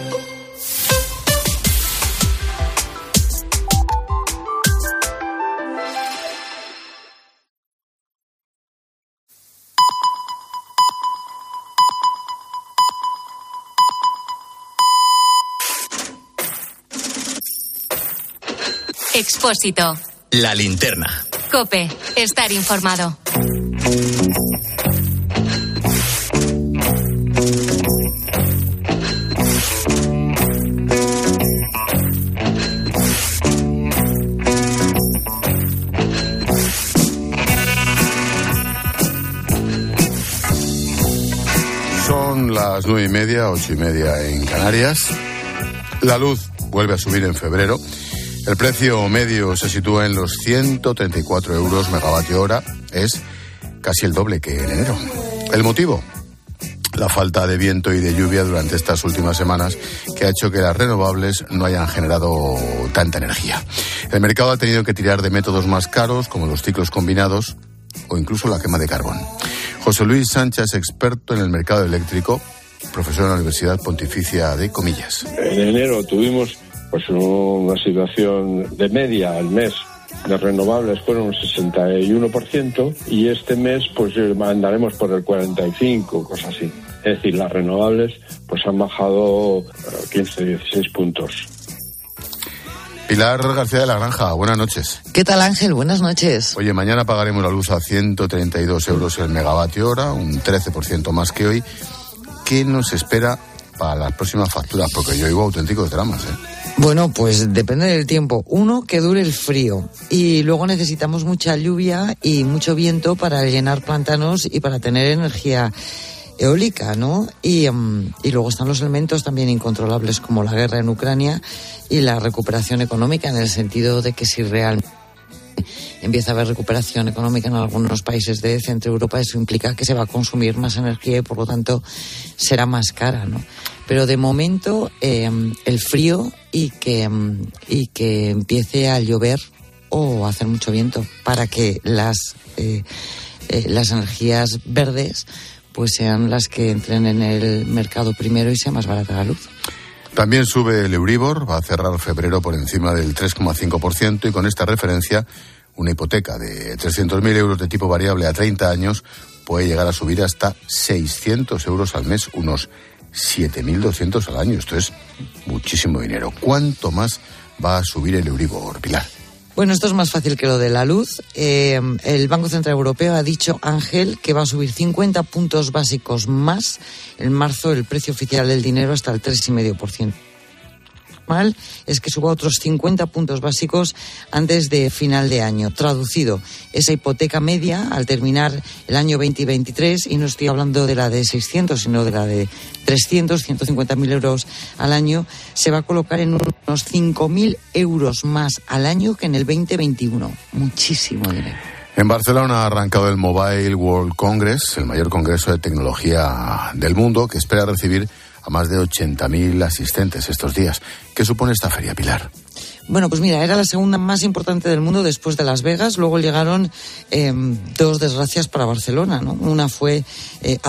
Expósito. La linterna. Cope. Estar informado. Ocho y media en Canarias. La luz vuelve a subir en febrero. El precio medio se sitúa en los 134 euros megavatio hora. Es casi el doble que en enero. El motivo, la falta de viento y de lluvia durante estas últimas semanas que ha hecho que las renovables no hayan generado tanta energía. El mercado ha tenido que tirar de métodos más caros como los ciclos combinados o incluso la quema de carbón. José Luis Sánchez, experto en el mercado eléctrico, profesor en la Universidad Pontificia de Comillas. En enero tuvimos pues una situación de media al mes de renovables fueron un 61% y este mes pues andaremos por el 45, cosas así. Es decir, las renovables pues han bajado eh, 15, 16 puntos. Pilar García de la Granja, buenas noches. ¿Qué tal Ángel? Buenas noches. Oye, mañana pagaremos la luz a 132 euros el megavatio hora, un 13% más que hoy. ¿Qué nos espera para las próximas facturas? Porque yo oigo auténticos dramas, ¿eh? Bueno, pues depende del tiempo. Uno, que dure el frío. Y luego necesitamos mucha lluvia y mucho viento para llenar pantanos y para tener energía eólica, ¿no? Y, um, y luego están los elementos también incontrolables como la guerra en Ucrania y la recuperación económica en el sentido de que si realmente empieza a haber recuperación económica en algunos países de Centro Europa, eso implica que se va a consumir más energía y por lo tanto será más cara, ¿no? Pero de momento eh, el frío y que, y que empiece a llover o a hacer mucho viento para que las, eh, eh, las energías verdes pues sean las que entren en el mercado primero y sea más barata la luz. También sube el Euribor, va a cerrar febrero por encima del 3,5% y con esta referencia una hipoteca de 300.000 euros de tipo variable a 30 años puede llegar a subir hasta 600 euros al mes, unos 7.200 al año. Esto es muchísimo dinero. ¿Cuánto más va a subir el Euribor, Pilar? Bueno, esto es más fácil que lo de la luz. Eh, el Banco Central Europeo ha dicho, Ángel, que va a subir 50 puntos básicos más en marzo el precio oficial del dinero hasta el 3,5% mal es que suba otros 50 puntos básicos antes de final de año. Traducido, esa hipoteca media al terminar el año 2023, y no estoy hablando de la de 600, sino de la de 300, 150 mil euros al año, se va a colocar en unos 5.000 euros más al año que en el 2021. Muchísimo dinero. En Barcelona ha arrancado el Mobile World Congress, el mayor congreso de tecnología del mundo, que espera recibir a más de 80.000 asistentes estos días. ¿Qué supone esta feria, Pilar? Bueno, pues mira, era la segunda más importante del mundo después de Las Vegas. Luego llegaron eh, dos desgracias para Barcelona. ¿no? Una fue eh,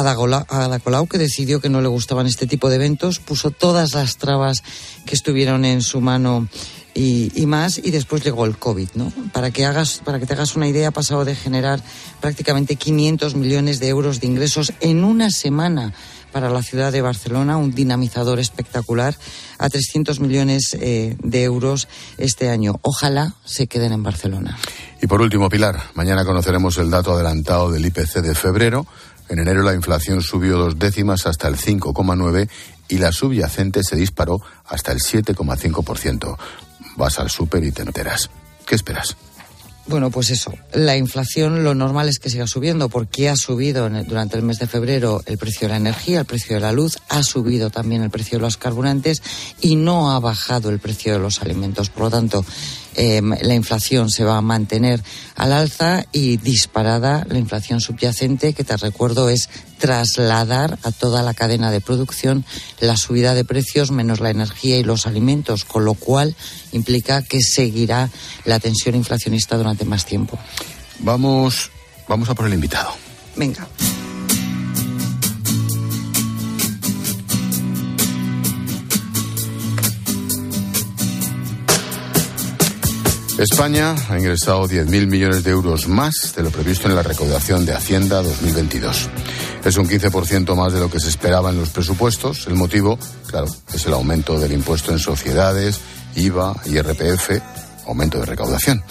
que decidió que no le gustaban este tipo de eventos, puso todas las trabas que estuvieron en su mano y, y, más, y después llegó el COVID, ¿no? Para que, hagas, para que te hagas una idea, ha pasado de generar prácticamente 500 millones de euros de ingresos en una semana para la ciudad de Barcelona, un dinamizador espectacular, a 300 millones eh, de euros este año. Ojalá se queden en Barcelona. Y por último, Pilar, mañana conoceremos el dato adelantado del IPC de febrero. En enero la inflación subió dos décimas hasta el 5,9 y la subyacente se disparó hasta el 7,5%. Vas al súper y te enteras. ¿Qué esperas? Bueno, pues eso. La inflación lo normal es que siga subiendo porque ha subido durante el mes de febrero el precio de la energía, el precio de la luz, ha subido también el precio de los carburantes y no ha bajado el precio de los alimentos. Por lo tanto, Em, la inflación se va a mantener al alza y disparada la inflación subyacente, que te recuerdo es trasladar a toda la cadena de producción la subida de precios menos la energía y los alimentos, con lo cual implica que seguirá la tensión inflacionista durante más tiempo. Vamos, vamos a por el invitado. Venga. España ha ingresado 10.000 millones de euros más de lo previsto en la recaudación de Hacienda 2022. Es un 15% más de lo que se esperaba en los presupuestos. El motivo, claro, es el aumento del impuesto en sociedades, IVA, IRPF, aumento de recaudación.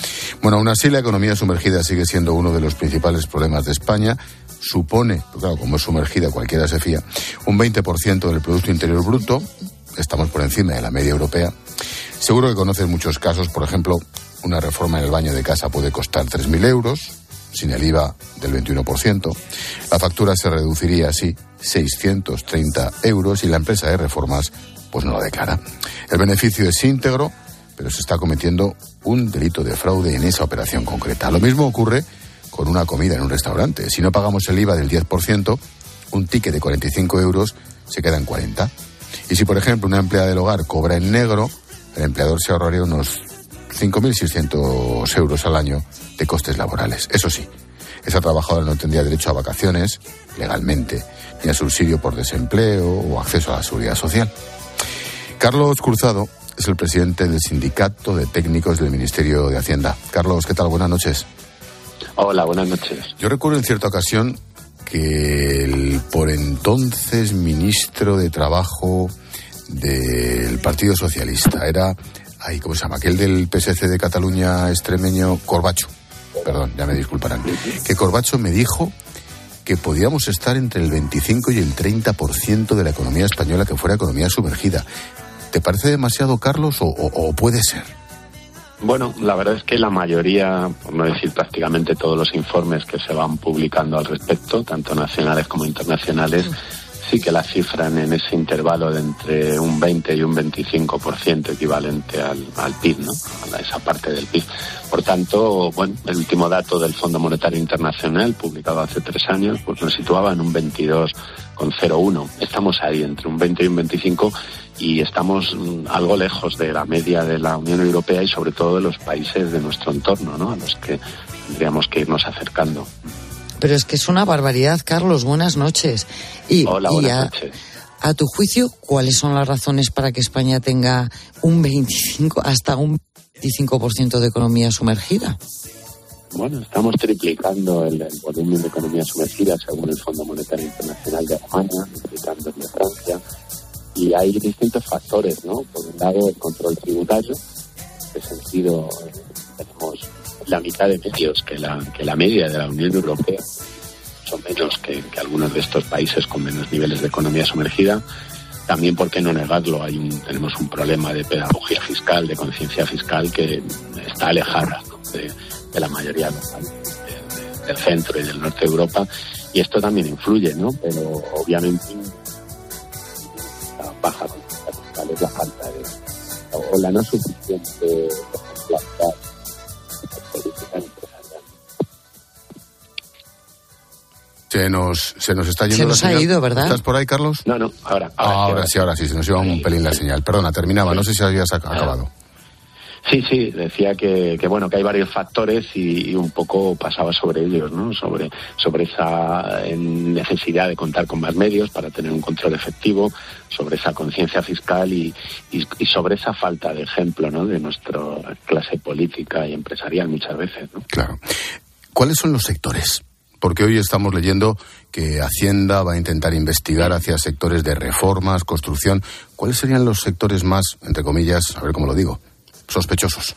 Bueno, aún así la economía sumergida sigue siendo uno de los principales problemas de España. Supone, pues claro, como es sumergida cualquiera se fía, un 20% del Producto Interior Bruto. Estamos por encima de la media europea. Seguro que conoces muchos casos, por ejemplo, una reforma en el baño de casa puede costar 3.000 euros, sin el IVA del 21%. La factura se reduciría así 630 euros y la empresa de reformas pues no la declara. El beneficio es íntegro, pero se está cometiendo un delito de fraude en esa operación concreta. Lo mismo ocurre con una comida en un restaurante. Si no pagamos el IVA del 10%, un ticket de 45 euros se queda en 40. Y si, por ejemplo, una empleada del hogar cobra en negro, el empleador se ahorraría unos 5.600 euros al año de costes laborales. Eso sí, esa trabajadora no tendría derecho a vacaciones legalmente, ni a subsidio por desempleo o acceso a la seguridad social. Carlos Cruzado es el presidente del Sindicato de Técnicos del Ministerio de Hacienda. Carlos, ¿qué tal? Buenas noches. Hola, buenas noches. Yo recuerdo en cierta ocasión que el por entonces ministro de Trabajo del Partido Socialista era ay, ¿cómo se llama? Aquel del PSC de Cataluña extremeño, Corbacho. Perdón, ya me disculparán. Que Corbacho me dijo que podíamos estar entre el 25 y el 30% de la economía española que fuera economía sumergida. ¿Te parece demasiado, Carlos, o, o, puede ser? Bueno, la verdad es que la mayoría, por no decir prácticamente todos los informes que se van publicando al respecto, tanto nacionales como internacionales, sí que la cifran en ese intervalo de entre un 20 y un 25% equivalente al, al PIB, ¿no? a esa parte del PIB. Por tanto, bueno, el último dato del Fondo Monetario Internacional, publicado hace tres años, pues nos situaba en un 22,01. Estamos ahí entre un 20 y un 25 y estamos mm, algo lejos de la media de la Unión Europea y sobre todo de los países de nuestro entorno, ¿no? a los que tendríamos que irnos acercando. Pero es que es una barbaridad, Carlos. Buenas noches. Y, Hola, buenas a, tu juicio, ¿cuáles son las razones para que España tenga un 25, hasta un 25% de economía sumergida? Bueno, estamos triplicando el, volumen de economía sumergida según el Fondo Monetario Internacional de Alemania, triplicando el de Francia. Y hay distintos factores, ¿no? Por un lado, el control tributario. En ese sentido, eh, tenemos la mitad de medios que la, que la media de la Unión Europea. Son menos que, algunos de estos países con menos niveles de economía sumergida. También, ¿por qué no negarlo? Hay un, tenemos un problema de pedagogía fiscal, de conciencia fiscal que está alejada de, la mayoría de del centro y del norte de Europa. Y esto también influye, ¿no? Pero obviamente la baja fiscal es la falta de, o la no suficiente Se nos, se nos está yendo. Se nos ha ido, ¿verdad? ¿Estás por ahí, Carlos? No, no, ahora. Ahora, sí, ahora sí, se nos iba un pelín la señal. Perdona, terminaba, no sé si habías acabado. Sí, sí, decía que, que, bueno que hay varios factores y, un poco pasaba sobre ellos, ¿no? Sobre sobre esa necesidad de contar con más medios para tener un control efectivo, sobre esa conciencia fiscal y, y, y, sobre esa falta de ejemplo, ¿no? De nuestra clase política y empresarial muchas veces, ¿no? Claro. ¿Cuáles son los sectores? Porque hoy estamos leyendo que Hacienda va a intentar investigar hacia sectores de reformas, construcción. ¿Cuáles serían los sectores más, entre comillas, a ver cómo lo digo, sospechosos?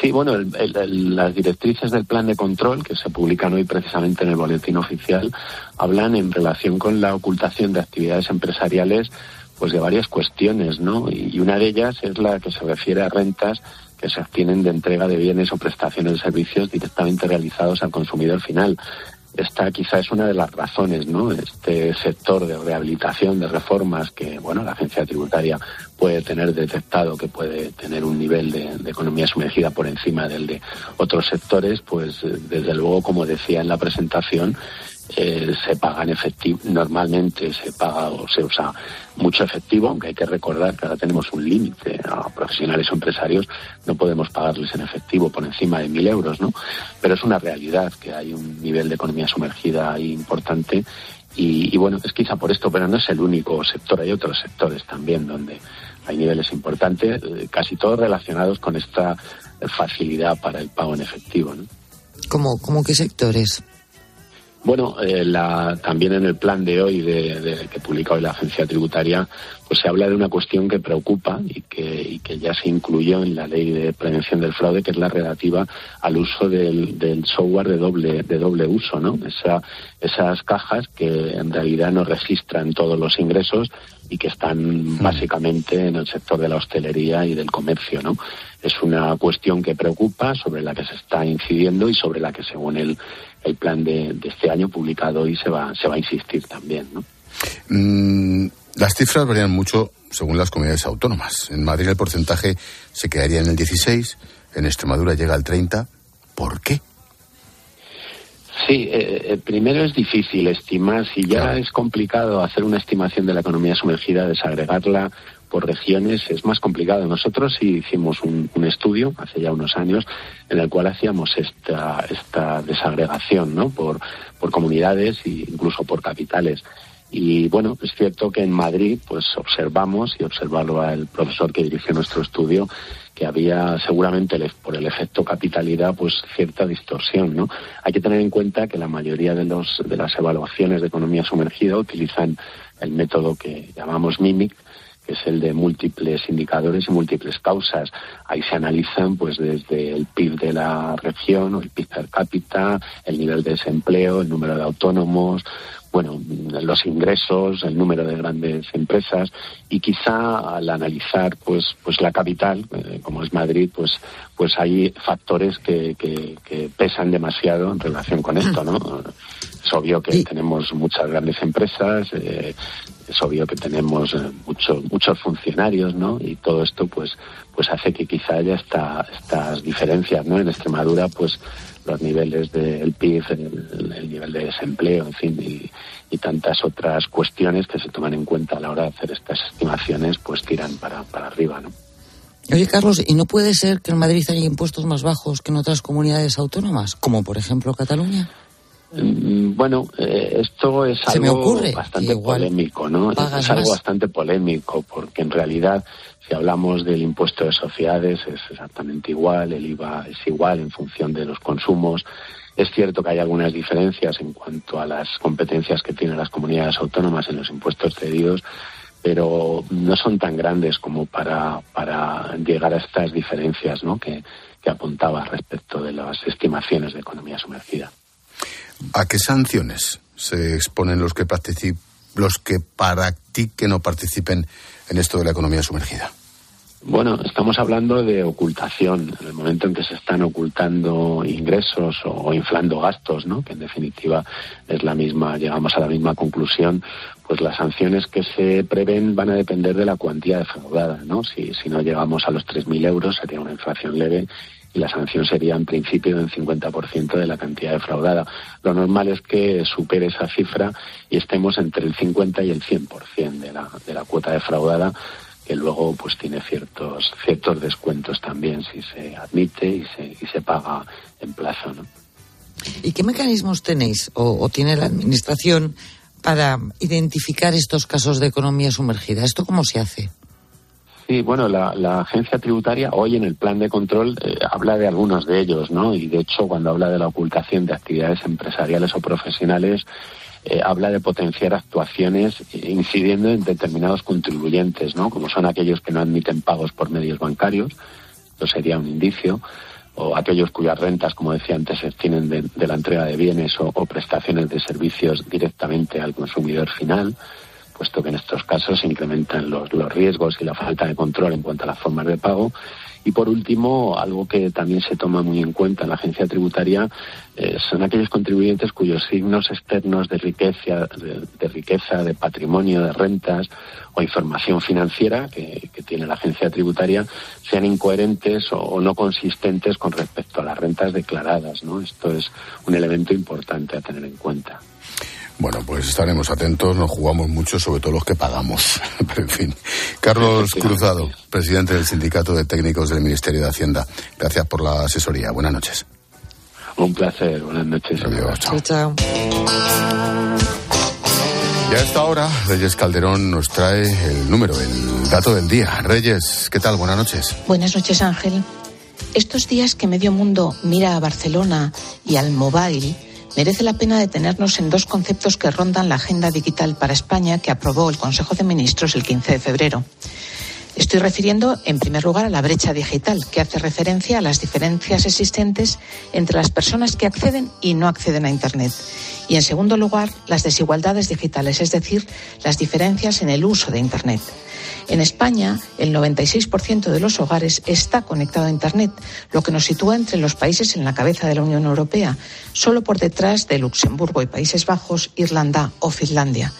Sí, bueno, el, las directrices del plan de control que se publican hoy precisamente en el boletín oficial hablan en relación con la ocultación de actividades empresariales pues de varias cuestiones, ¿no? Y una de ellas es la que se refiere a rentas que se obtienen de entrega de bienes o prestaciones de servicios directamente realizados al consumidor final. Esta quizá es una de las razones, ¿no? Este sector de rehabilitación, de reformas que, bueno, la agencia tributaria puede tener detectado que puede tener un nivel de, de economía sumergida por encima del de otros sectores, pues eh, desde luego, como decía en la presentación, eh, se paga en efectivo, normalmente se paga o se usa mucho efectivo, aunque hay que recordar que ahora tenemos un límite a profesionales o empresarios, no podemos pagarles en efectivo por encima de mil euros, ¿no? Pero es una realidad que hay un nivel de economía sumergida ahí importante y, y bueno, es quizá por esto, pero no es el único sector, hay otros sectores también donde hay niveles importantes, eh, casi todos relacionados con esta facilidad para el pago en efectivo, ¿no? ¿Cómo, cómo qué sectores? Bueno, eh, la, también en el plan de hoy de, que publica hoy la agencia tributaria, pues se habla de una cuestión que preocupa y que, y que ya se incluyó en la ley de prevención del fraude, que es la relativa al uso del, del software de doble, de doble uso, ¿no? Esa, esas cajas que en realidad no registran todos los ingresos y que están básicamente en el sector de la hostelería y del comercio, ¿no? Es una cuestión que preocupa, sobre la que se está incidiendo y sobre la que, según el, el plan de, de este año publicado hoy, se va, se va a insistir también, ¿no? Mm, las cifras varían mucho según las comunidades autónomas. En Madrid el porcentaje se quedaría en el 16, en Extremadura llega al 30. ¿Por qué? Sí, eh, primero es difícil estimar, si ya claro. es complicado hacer una estimación de la economía sumergida, desagregarla por regiones es más complicado. Nosotros sí hicimos un, un, estudio hace ya unos años en el cual hacíamos esta, esta desagregación ¿no? por, por comunidades e incluso por capitales. Y bueno, es cierto que en Madrid pues observamos, y observarlo el profesor que dirigió nuestro estudio, que había seguramente por el efecto capitalidad pues cierta distorsión, ¿no? Hay que tener en cuenta que la mayoría de los de las evaluaciones de economía sumergida utilizan el método que llamamos MIMIC, es el de múltiples indicadores y múltiples causas. Ahí se analizan pues desde el PIB de la región, o el PIB per cápita, el nivel de desempleo, el número de autónomos, bueno, los ingresos, el número de grandes empresas y quizá al analizar pues pues la capital, eh, como es Madrid, pues pues hay factores que, que, que, pesan demasiado en relación con esto, ¿no? Es obvio que tenemos muchas grandes empresas, eh, es obvio que tenemos eh, muchos muchos funcionarios, ¿no? Y todo esto pues pues hace que quizá haya esta, estas diferencias, ¿no? En Extremadura pues los niveles del PIB, el, el, nivel de desempleo, en fin, y, y, tantas otras cuestiones que se toman en cuenta a la hora de hacer estas estimaciones, pues tiran para, para arriba, ¿no? Oye, Carlos, ¿y no puede ser que en Madrid haya impuestos más bajos que en otras comunidades autónomas, como por ejemplo Cataluña? Mm, bueno, eh, esto es Se algo bastante polémico, ¿no? Es más. algo bastante polémico, porque en realidad si hablamos del impuesto de sociedades es exactamente igual, el IVA es igual en función de los consumos. Es cierto que hay algunas diferencias en cuanto a las competencias que tienen las comunidades autónomas en los impuestos cedidos, pero no son tan grandes como para, para llegar a estas diferencias ¿no? que, que apuntaba respecto de las estimaciones de economía sumergida. ¿A qué sanciones se exponen los que, los que practiquen o participen en esto de la economía sumergida? Bueno, estamos hablando de ocultación, en el momento en que se están ocultando ingresos o, inflando gastos, ¿no? Que en definitiva es la misma, llegamos a la misma conclusión, pues las sanciones que se prevén van a depender de la cuantía defraudada, ¿no? Si, si no llegamos a los 3.000 euros sería una inflación leve y la sanción sería en principio del 50% de la cantidad defraudada. Lo normal es que supere esa cifra y estemos entre el 50 y el 100% de la, de la cuota defraudada que luego pues tiene ciertos ciertos descuentos también si se admite y se, y se paga en plazo, ¿no? ¿Y qué mecanismos tenéis o, o tiene la administración para identificar estos casos de economía sumergida? ¿Esto cómo se hace? Sí, bueno, la, agencia tributaria hoy en el plan de control eh, habla de algunos de ellos, ¿no? Y de hecho, cuando habla de la ocultación de actividades empresariales o profesionales, eh, habla de potenciar actuaciones incidiendo en determinados contribuyentes, ¿no? Como son aquellos que no admiten pagos por medios bancarios, esto sería un indicio, o aquellos cuyas rentas, como decía antes, se obtienen de, la entrega de bienes o, prestaciones de servicios directamente al consumidor final, puesto que en estos casos se incrementan los, los riesgos y la falta de control en cuanto a las formas de pago y por último, algo que también se toma muy en cuenta en la agencia tributaria eh, son aquellos contribuyentes cuyos signos externos de riqueza, de, riqueza, de patrimonio, de rentas o información financiera que, tiene la agencia tributaria sean incoherentes o, no consistentes con respecto a las rentas declaradas. ¿no? Esto es un elemento importante a tener en cuenta. Bueno, pues estaremos atentos, nos jugamos mucho, sobre todo los que pagamos. Pero en fin. Carlos Cruzado, presidente del Sindicato de Técnicos del Ministerio de Hacienda. Gracias por la asesoría. Buenas noches. Un placer. Buenas noches. Adiós. Chao. chao. Y a esta hora, Reyes Calderón nos trae el número, el dato del día. Reyes, ¿qué tal? Buenas noches. Buenas noches, Ángel. Estos días que medio mundo mira a Barcelona y al mobile, merece la pena detenernos en dos conceptos que rondan la agenda digital para España que aprobó el Consejo de Ministros el 15 de febrero. Estoy refiriendo, en primer lugar, a la brecha digital, que hace referencia a las diferencias existentes entre las personas que acceden y no acceden a Internet. Y, en segundo lugar, las desigualdades digitales, es decir, las diferencias en el uso de Internet. En España, el 96% de los hogares está conectado a Internet, lo que nos sitúa entre los países en la cabeza de la Unión Europea, solo por detrás de Luxemburgo y Países Bajos, Irlanda o Finlandia.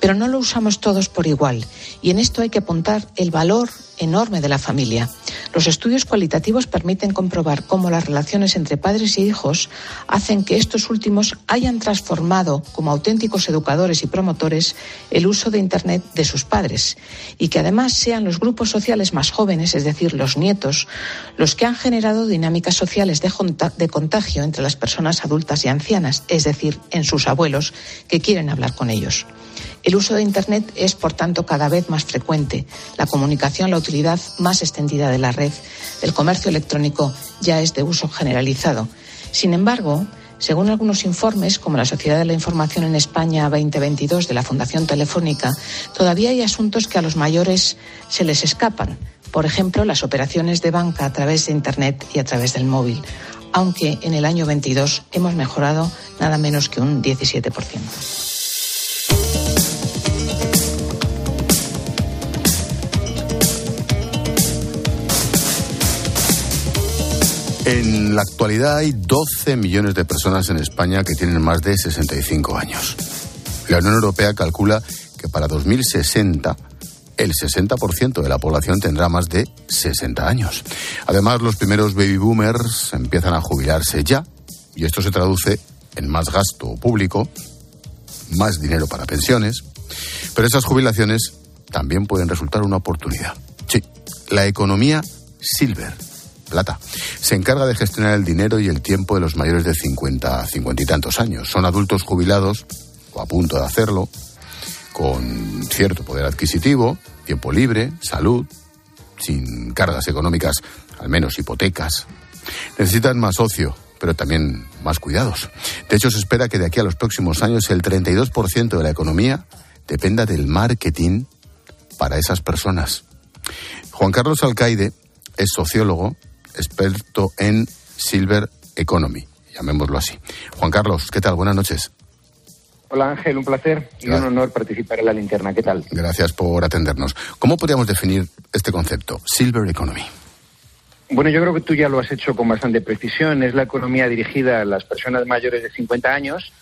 Pero no lo usamos todos por igual, y en esto hay que apuntar el valor enorme de la familia. Los estudios cualitativos permiten comprobar cómo las relaciones entre padres y hijos hacen que estos últimos hayan transformado como auténticos educadores y promotores el uso de Internet de sus padres y que además sean los grupos sociales más jóvenes, es decir, los nietos, los que han generado dinámicas sociales de, contagio entre las personas adultas y ancianas, es decir, en sus abuelos que quieren hablar con ellos. El uso de Internet es, por tanto, cada vez más frecuente. La comunicación, la utilidad más extendida de la red, el comercio electrónico ya es de uso generalizado. Sin embargo, según algunos informes, como la Sociedad de la Información en España 2022 de la Fundación Telefónica, todavía hay asuntos que a los mayores se les escapan. Por ejemplo, las operaciones de banca a través de Internet y a través del móvil, aunque en el año 22 hemos mejorado nada menos que un 17%. En la actualidad hay 12 millones de personas en España que tienen más de 65 años. La Unión Europea calcula que para 2060 el 60% de la población tendrá más de 60 años. Además, los primeros baby boomers empiezan a jubilarse ya y esto se traduce en más gasto público, más dinero para pensiones, pero esas jubilaciones también pueden resultar una oportunidad. Sí, la economía silver Se encarga de gestionar el dinero y el tiempo de los mayores de 50, 50 y tantos años. Son adultos jubilados, o a punto de hacerlo, con cierto poder adquisitivo, tiempo libre, salud, sin cargas económicas, al menos hipotecas. Necesitan más ocio, pero también más cuidados. De hecho, se espera que de aquí a los próximos años el 32% de la economía dependa del marketing para esas personas. Juan Carlos Alcaide es sociólogo experto en Silver Economy, llamémoslo así. Juan Carlos, ¿qué tal? Buenas noches. Hola Ángel, un placer y un honor participar en la linterna. ¿Qué tal? Gracias por atendernos. ¿Cómo podríamos definir este concepto, Silver Economy? Bueno, yo creo que tú ya lo has hecho con bastante precisión. Es la economía dirigida a las personas mayores de 50 años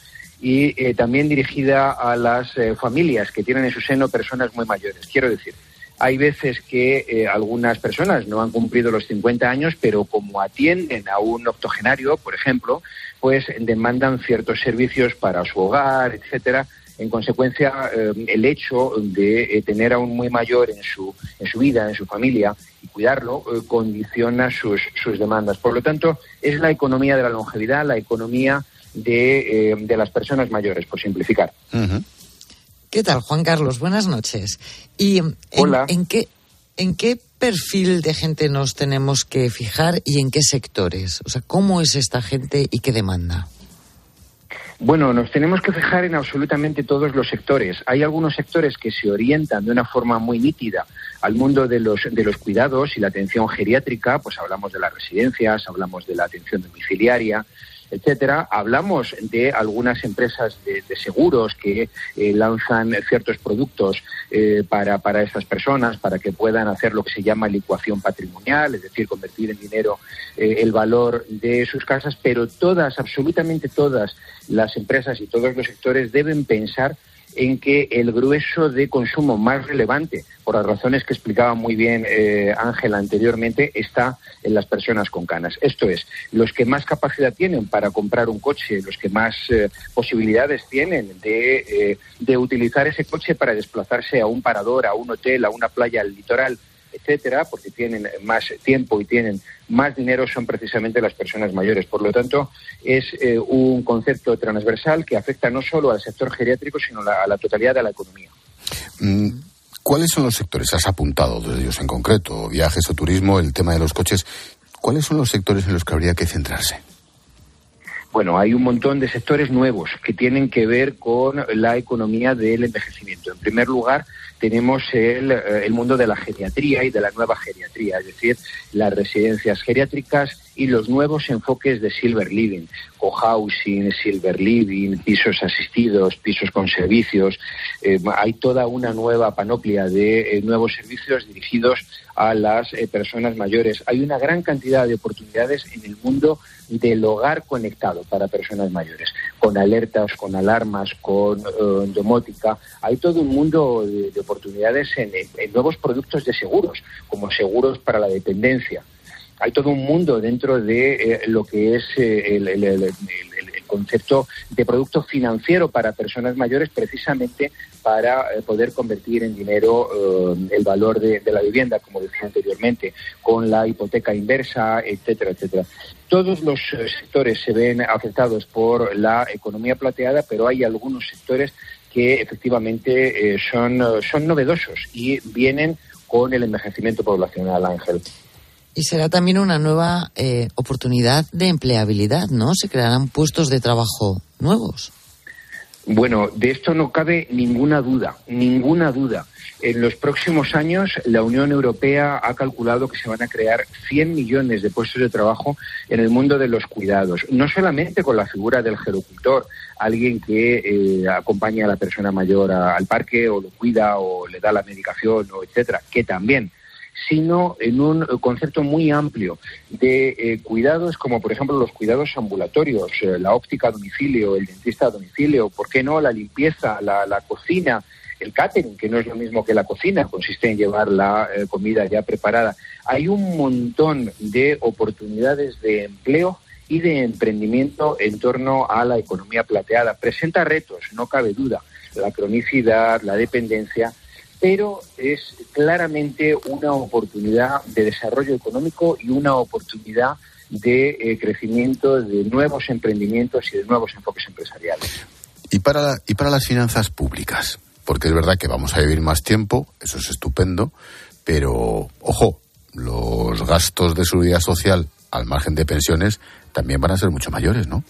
y eh, también dirigida a las eh, familias que tienen en su seno personas muy mayores. Quiero decir, hay veces que eh, algunas personas no han cumplido los 50 años, pero como atienden a un octogenario, por ejemplo, pues demandan ciertos servicios para su hogar, etcétera. En consecuencia, eh, el hecho de eh, tener a un muy mayor en su, en su vida, en su familia, y cuidarlo, condiciona sus, sus demandas. Por lo tanto, es la economía de la longevidad, la economía de, de las personas mayores, por simplificar. ¿Qué tal, Juan Carlos? Buenas noches. ¿Y en, qué, en qué perfil de gente nos tenemos que fijar y en qué sectores? O sea, ¿cómo es esta gente y qué demanda? Bueno, nos tenemos que fijar en absolutamente todos los sectores. Hay algunos sectores que se orientan de una forma muy nítida al mundo de los, de los cuidados y la atención geriátrica, pues hablamos de las residencias, hablamos de la atención domiciliaria, etcétera. Hablamos de algunas empresas de, seguros que eh, lanzan ciertos productos eh, para, para estas personas, para que puedan hacer lo que se llama licuación patrimonial, es decir, convertir en dinero eh, el valor de sus casas, pero todas, absolutamente todas las empresas y todos los sectores deben pensar en que el grueso de consumo más relevante, por las razones que explicaba muy bien eh, Ángela anteriormente, está en las personas con canas. Esto es, los que más capacidad tienen para comprar un coche, los que más eh, posibilidades tienen de, eh, de utilizar ese coche para desplazarse a un parador, a un hotel, a una playa, al litoral, etcétera, porque tienen más tiempo y tienen más dinero, son precisamente las personas mayores. Por lo tanto, es eh, un concepto transversal que afecta no solo al sector geriátrico, sino a la totalidad de la economía. Mm, ¿Cuáles son los sectores? Has apuntado de ellos en concreto, viajes o turismo, el tema de los coches. ¿Cuáles son los sectores en los que habría que centrarse? Bueno, hay un montón de sectores nuevos que tienen que ver con la economía del envejecimiento. En primer lugar, tenemos el, eh, el, mundo de la geriatría y de la nueva geriatría, es decir, las residencias geriátricas y los nuevos enfoques de Silver Living, cohousing, Silver Living, pisos asistidos, pisos con servicios. Eh, hay toda una nueva panoplia de eh, nuevos servicios dirigidos a las personas mayores. Hay una gran cantidad de oportunidades en el mundo del hogar conectado para personas mayores, con alertas, con alarmas, con domótica. Hay todo un mundo de, de oportunidades en, nuevos productos de seguros, como seguros para la dependencia. Hay todo un mundo dentro de eh, lo que es eh, el, concepto de producto financiero para personas mayores, precisamente para eh, poder convertir en dinero el valor de, la vivienda, como decía anteriormente, con la hipoteca inversa, etcétera, etcétera. Todos los sectores se ven afectados por la economía plateada, pero hay algunos sectores que efectivamente eh, son, son novedosos y vienen con el envejecimiento poblacional, Ángel. Y será también una nueva eh, oportunidad de empleabilidad, ¿no? Se crearán puestos de trabajo nuevos. Bueno, de esto no cabe ninguna duda, ninguna duda. En los próximos años, la Unión Europea ha calculado que se van a crear 100 millones de puestos de trabajo en el mundo de los cuidados, no solamente con la figura del gerocultor, alguien que eh, acompaña a la persona mayor al parque o lo cuida o le da la medicación o etcétera, que también sino en un concepto muy amplio de eh, cuidados como por ejemplo los cuidados ambulatorios, eh, la óptica a domicilio, el dentista a domicilio, ¿por qué no la limpieza, la cocina, el catering, que no es lo mismo que la cocina, consiste en llevar la eh, comida ya preparada. Hay un montón de oportunidades de empleo y de emprendimiento en torno a la economía plateada. Presenta retos, no cabe duda, la cronicidad, la dependencia, pero es claramente una oportunidad de desarrollo económico y una oportunidad de eh, crecimiento de nuevos emprendimientos y de nuevos enfoques empresariales. ¿Y para, y para las finanzas públicas? porque es verdad que vamos a vivir más tiempo, eso es estupendo, pero ojo, los gastos de seguridad social al margen de pensiones también van a ser mucho mayores, ¿no?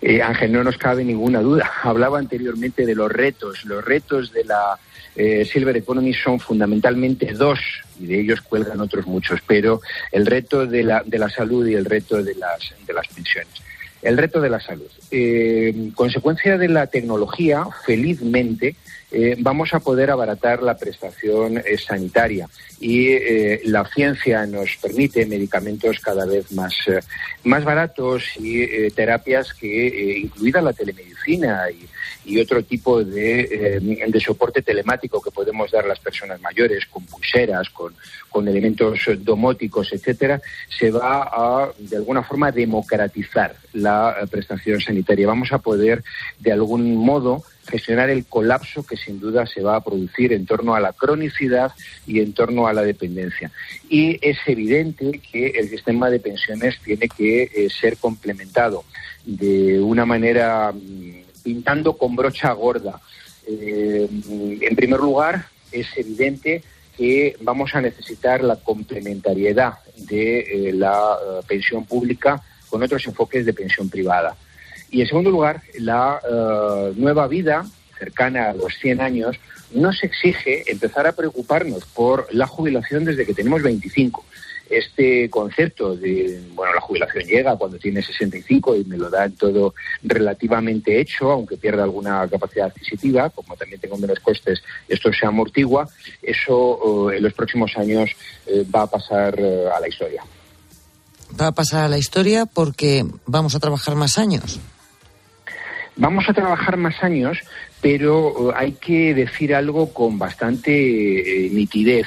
Eh, Ángel, no nos cabe ninguna duda. Hablaba anteriormente de los retos. Los retos de la eh, Silver Economy son fundamentalmente dos, y de ellos cuelgan otros muchos, pero el reto de la, de la salud y el reto de las, de las pensiones. El reto de la salud. Eh, consecuencia de la tecnología, felizmente, eh, vamos a poder abaratar la prestación eh, sanitaria y eh, la ciencia nos permite medicamentos cada vez más, más baratos y terapias que, incluida la telemedicina y otro tipo de, eh, de, soporte telemático que podemos dar a las personas mayores, con pulseras, con, con elementos domóticos, etcétera, se va a, de alguna forma, democratizar la prestación sanitaria. Vamos a poder, de algún modo, gestionar el colapso que sin duda se va a producir en torno a la cronicidad y en torno a la dependencia. Y es evidente que el sistema de pensiones tiene que eh, ser complementado de una manera mm, pintando con brocha gorda. Eh, en primer lugar, es evidente que vamos a necesitar la complementariedad de eh, la pensión pública con otros enfoques de pensión privada. Y en segundo lugar, la eh, nueva vida, cercana a los 100 años, nos exige empezar a preocuparnos por la jubilación desde que tenemos 25 este concepto de, bueno, la jubilación llega cuando tiene 65 y me lo dan todo relativamente hecho, aunque pierda alguna capacidad adquisitiva, como también tengo menos costes, esto se amortigua, eso eh, en los próximos años eh, va a pasar a la historia. Va a pasar a la historia porque vamos a trabajar más años. Vamos a trabajar más años, pero hay que decir algo con bastante nitidez.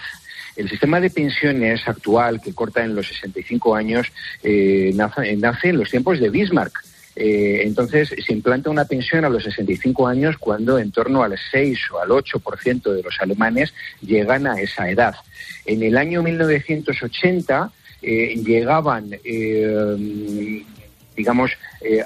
El sistema de pensiones actual, que corta en los 65 años, eh, nace, en los tiempos de Bismarck. Eh, entonces, se implanta una pensión a los 65 años cuando en torno al 6 o al 8% de los alemanes llegan a esa edad. En el año 1980 eh, llegaban, digamos,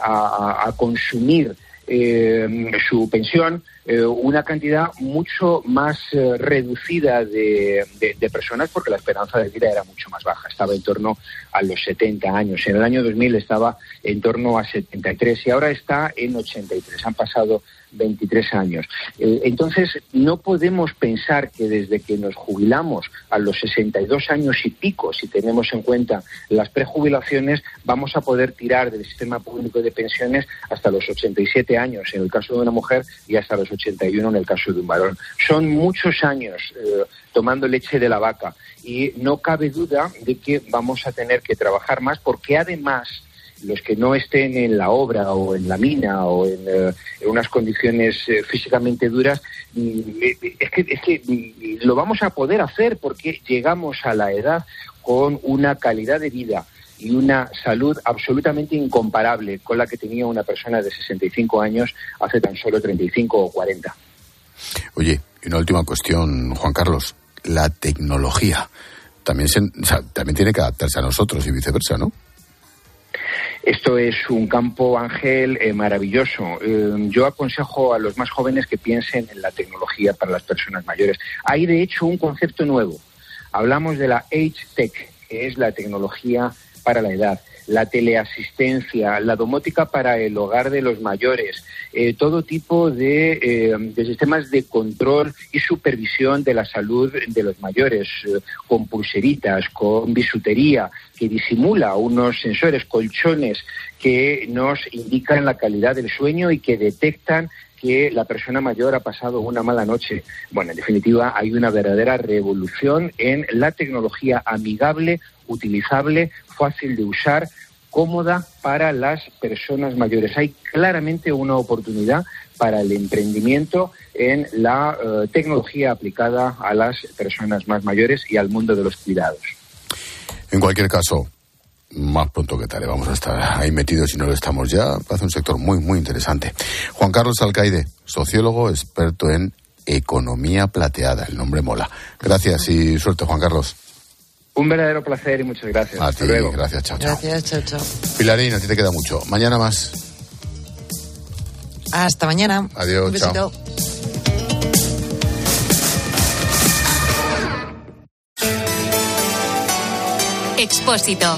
a, consumir su pensión eh, una cantidad mucho más eh, reducida de, personas porque la esperanza de vida era mucho más baja, estaba en torno a los 70 años. En el año 2000 estaba en torno a 73 y ahora está en 83. Han pasado 23 años. Eh, entonces, no podemos pensar que desde que nos jubilamos a los 62 años y pico, si tenemos en cuenta las prejubilaciones, vamos a poder tirar del sistema público de pensiones hasta los 87 años en el caso de una mujer y hasta los 81 en el caso de un varón. Son muchos años eh, tomando leche de la vaca y no cabe duda de que vamos a tener que trabajar más porque además los que no estén en la obra o en la mina o en, eh, unas condiciones eh, físicamente duras, mm, es que, es que mm, lo vamos a poder hacer porque llegamos a la edad con una calidad de vida y una salud absolutamente incomparable con la que tenía una persona de 65 años hace tan solo 35 o 40. Oye, y una última cuestión, Juan Carlos. La tecnología también, también tiene que adaptarse a nosotros y viceversa, ¿no? Esto es un campo, Ángel, eh, maravilloso. Eh, yo aconsejo a los más jóvenes que piensen en la tecnología para las personas mayores. Hay, de hecho, un concepto nuevo. Hablamos de la Age Tech, que es la tecnología para la edad la teleasistencia, la domótica para el hogar de los mayores, eh, todo tipo de, sistemas de control y supervisión de la salud de los mayores, con pulseritas, con bisutería, que disimula unos sensores, colchones que nos indican la calidad del sueño y que detectan que la persona mayor ha pasado una mala noche. Bueno, en definitiva, hay una verdadera revolución en la tecnología amigable, utilizable, fácil de usar, cómoda para las personas mayores. Hay claramente una oportunidad para el emprendimiento en la eh, tecnología aplicada a las personas más mayores y al mundo de los cuidados. En cualquier caso, más pronto que tarde vamos a estar ahí metidos si no lo estamos ya. Hace un sector muy, muy interesante. Juan Carlos Alcaide, sociólogo experto en economía plateada. El nombre mola. Gracias y suerte, Juan Carlos. Un verdadero placer y muchas gracias. A ti, gracias, chao, chao. Gracias, chao, chao. Pilarín, a ti te queda mucho. Mañana más. Hasta mañana. Adiós, chao. Expósito.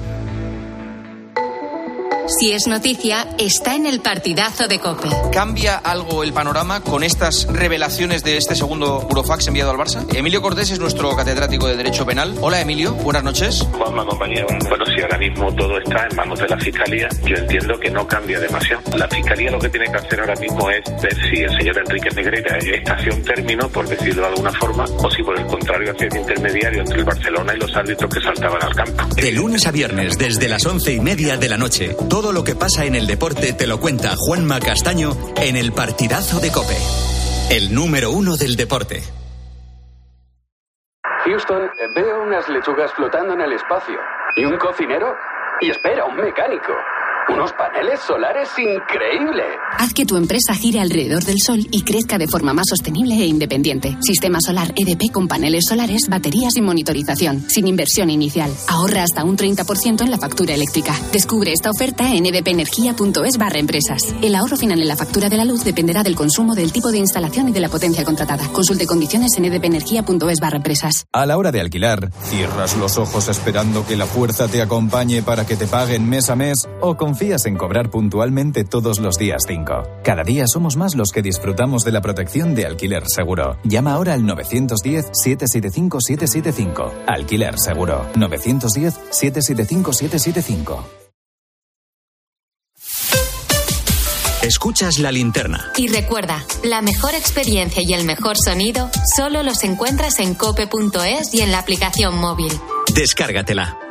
Si es noticia, está en el partidazo de Cope. ¿Cambia algo el panorama con estas revelaciones de este segundo Burofax enviado al Barça? Emilio Cortés es nuestro catedrático de Derecho Penal. Hola, Emilio. Buenas noches. Juanma, compañero. Bueno, si ahora mismo todo está en manos de la Fiscalía, yo entiendo que no cambia demasiado. La Fiscalía lo que tiene que hacer ahora mismo es ver si el señor Enrique Negrera está hacia un término, por decirlo de alguna forma, o si por el contrario hacia el intermediario entre el Barcelona y los árbitros que saltaban al campo. De lunes a viernes, desde las once y media de la noche, todo lo que pasa en el deporte te lo cuenta Juanma Castaño en el partidazo de Cope. El número uno del deporte. Houston, veo unas lechugas flotando en el espacio. ¿Y un cocinero? Y espera, un mecánico. Unos paneles solares increíbles. Haz que tu empresa gire alrededor del sol y crezca de forma más sostenible e independiente. Sistema solar EDP con paneles solares, baterías y monitorización, sin inversión inicial. Ahorra hasta un 30% en la factura eléctrica. Descubre esta oferta en edpenergia.es barra empresas. El ahorro final en la factura de la luz dependerá del consumo, del tipo de instalación y de la potencia contratada. Consulte condiciones en edpenergia.es barra empresas. A la hora de alquilar, cierras los ojos esperando que la fuerza te acompañe para que te paguen mes a mes o confías en cobrar puntualmente todos los días 5. Cada día somos más los que disfrutamos de la protección de alquiler seguro. Llama ahora al 910-775-775. Alquiler seguro. 910-775-775. Escuchas la linterna. Y recuerda, la mejor experiencia y el mejor sonido solo los encuentras en cope.es y en la aplicación móvil. Descárgatela.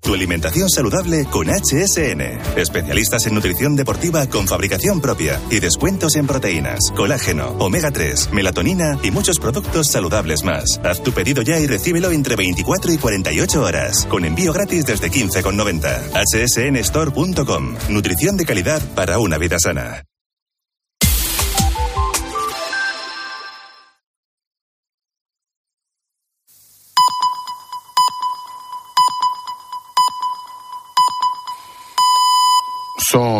Tu alimentación saludable con HSN. Especialistas en nutrición deportiva con fabricación propia y descuentos en proteínas, colágeno, omega 3, melatonina y muchos productos saludables más. Haz tu pedido ya y recíbelo entre 24 y 48 horas. Con envío gratis desde 15,90. hsnstore.com. Nutrición de calidad para una vida sana. Son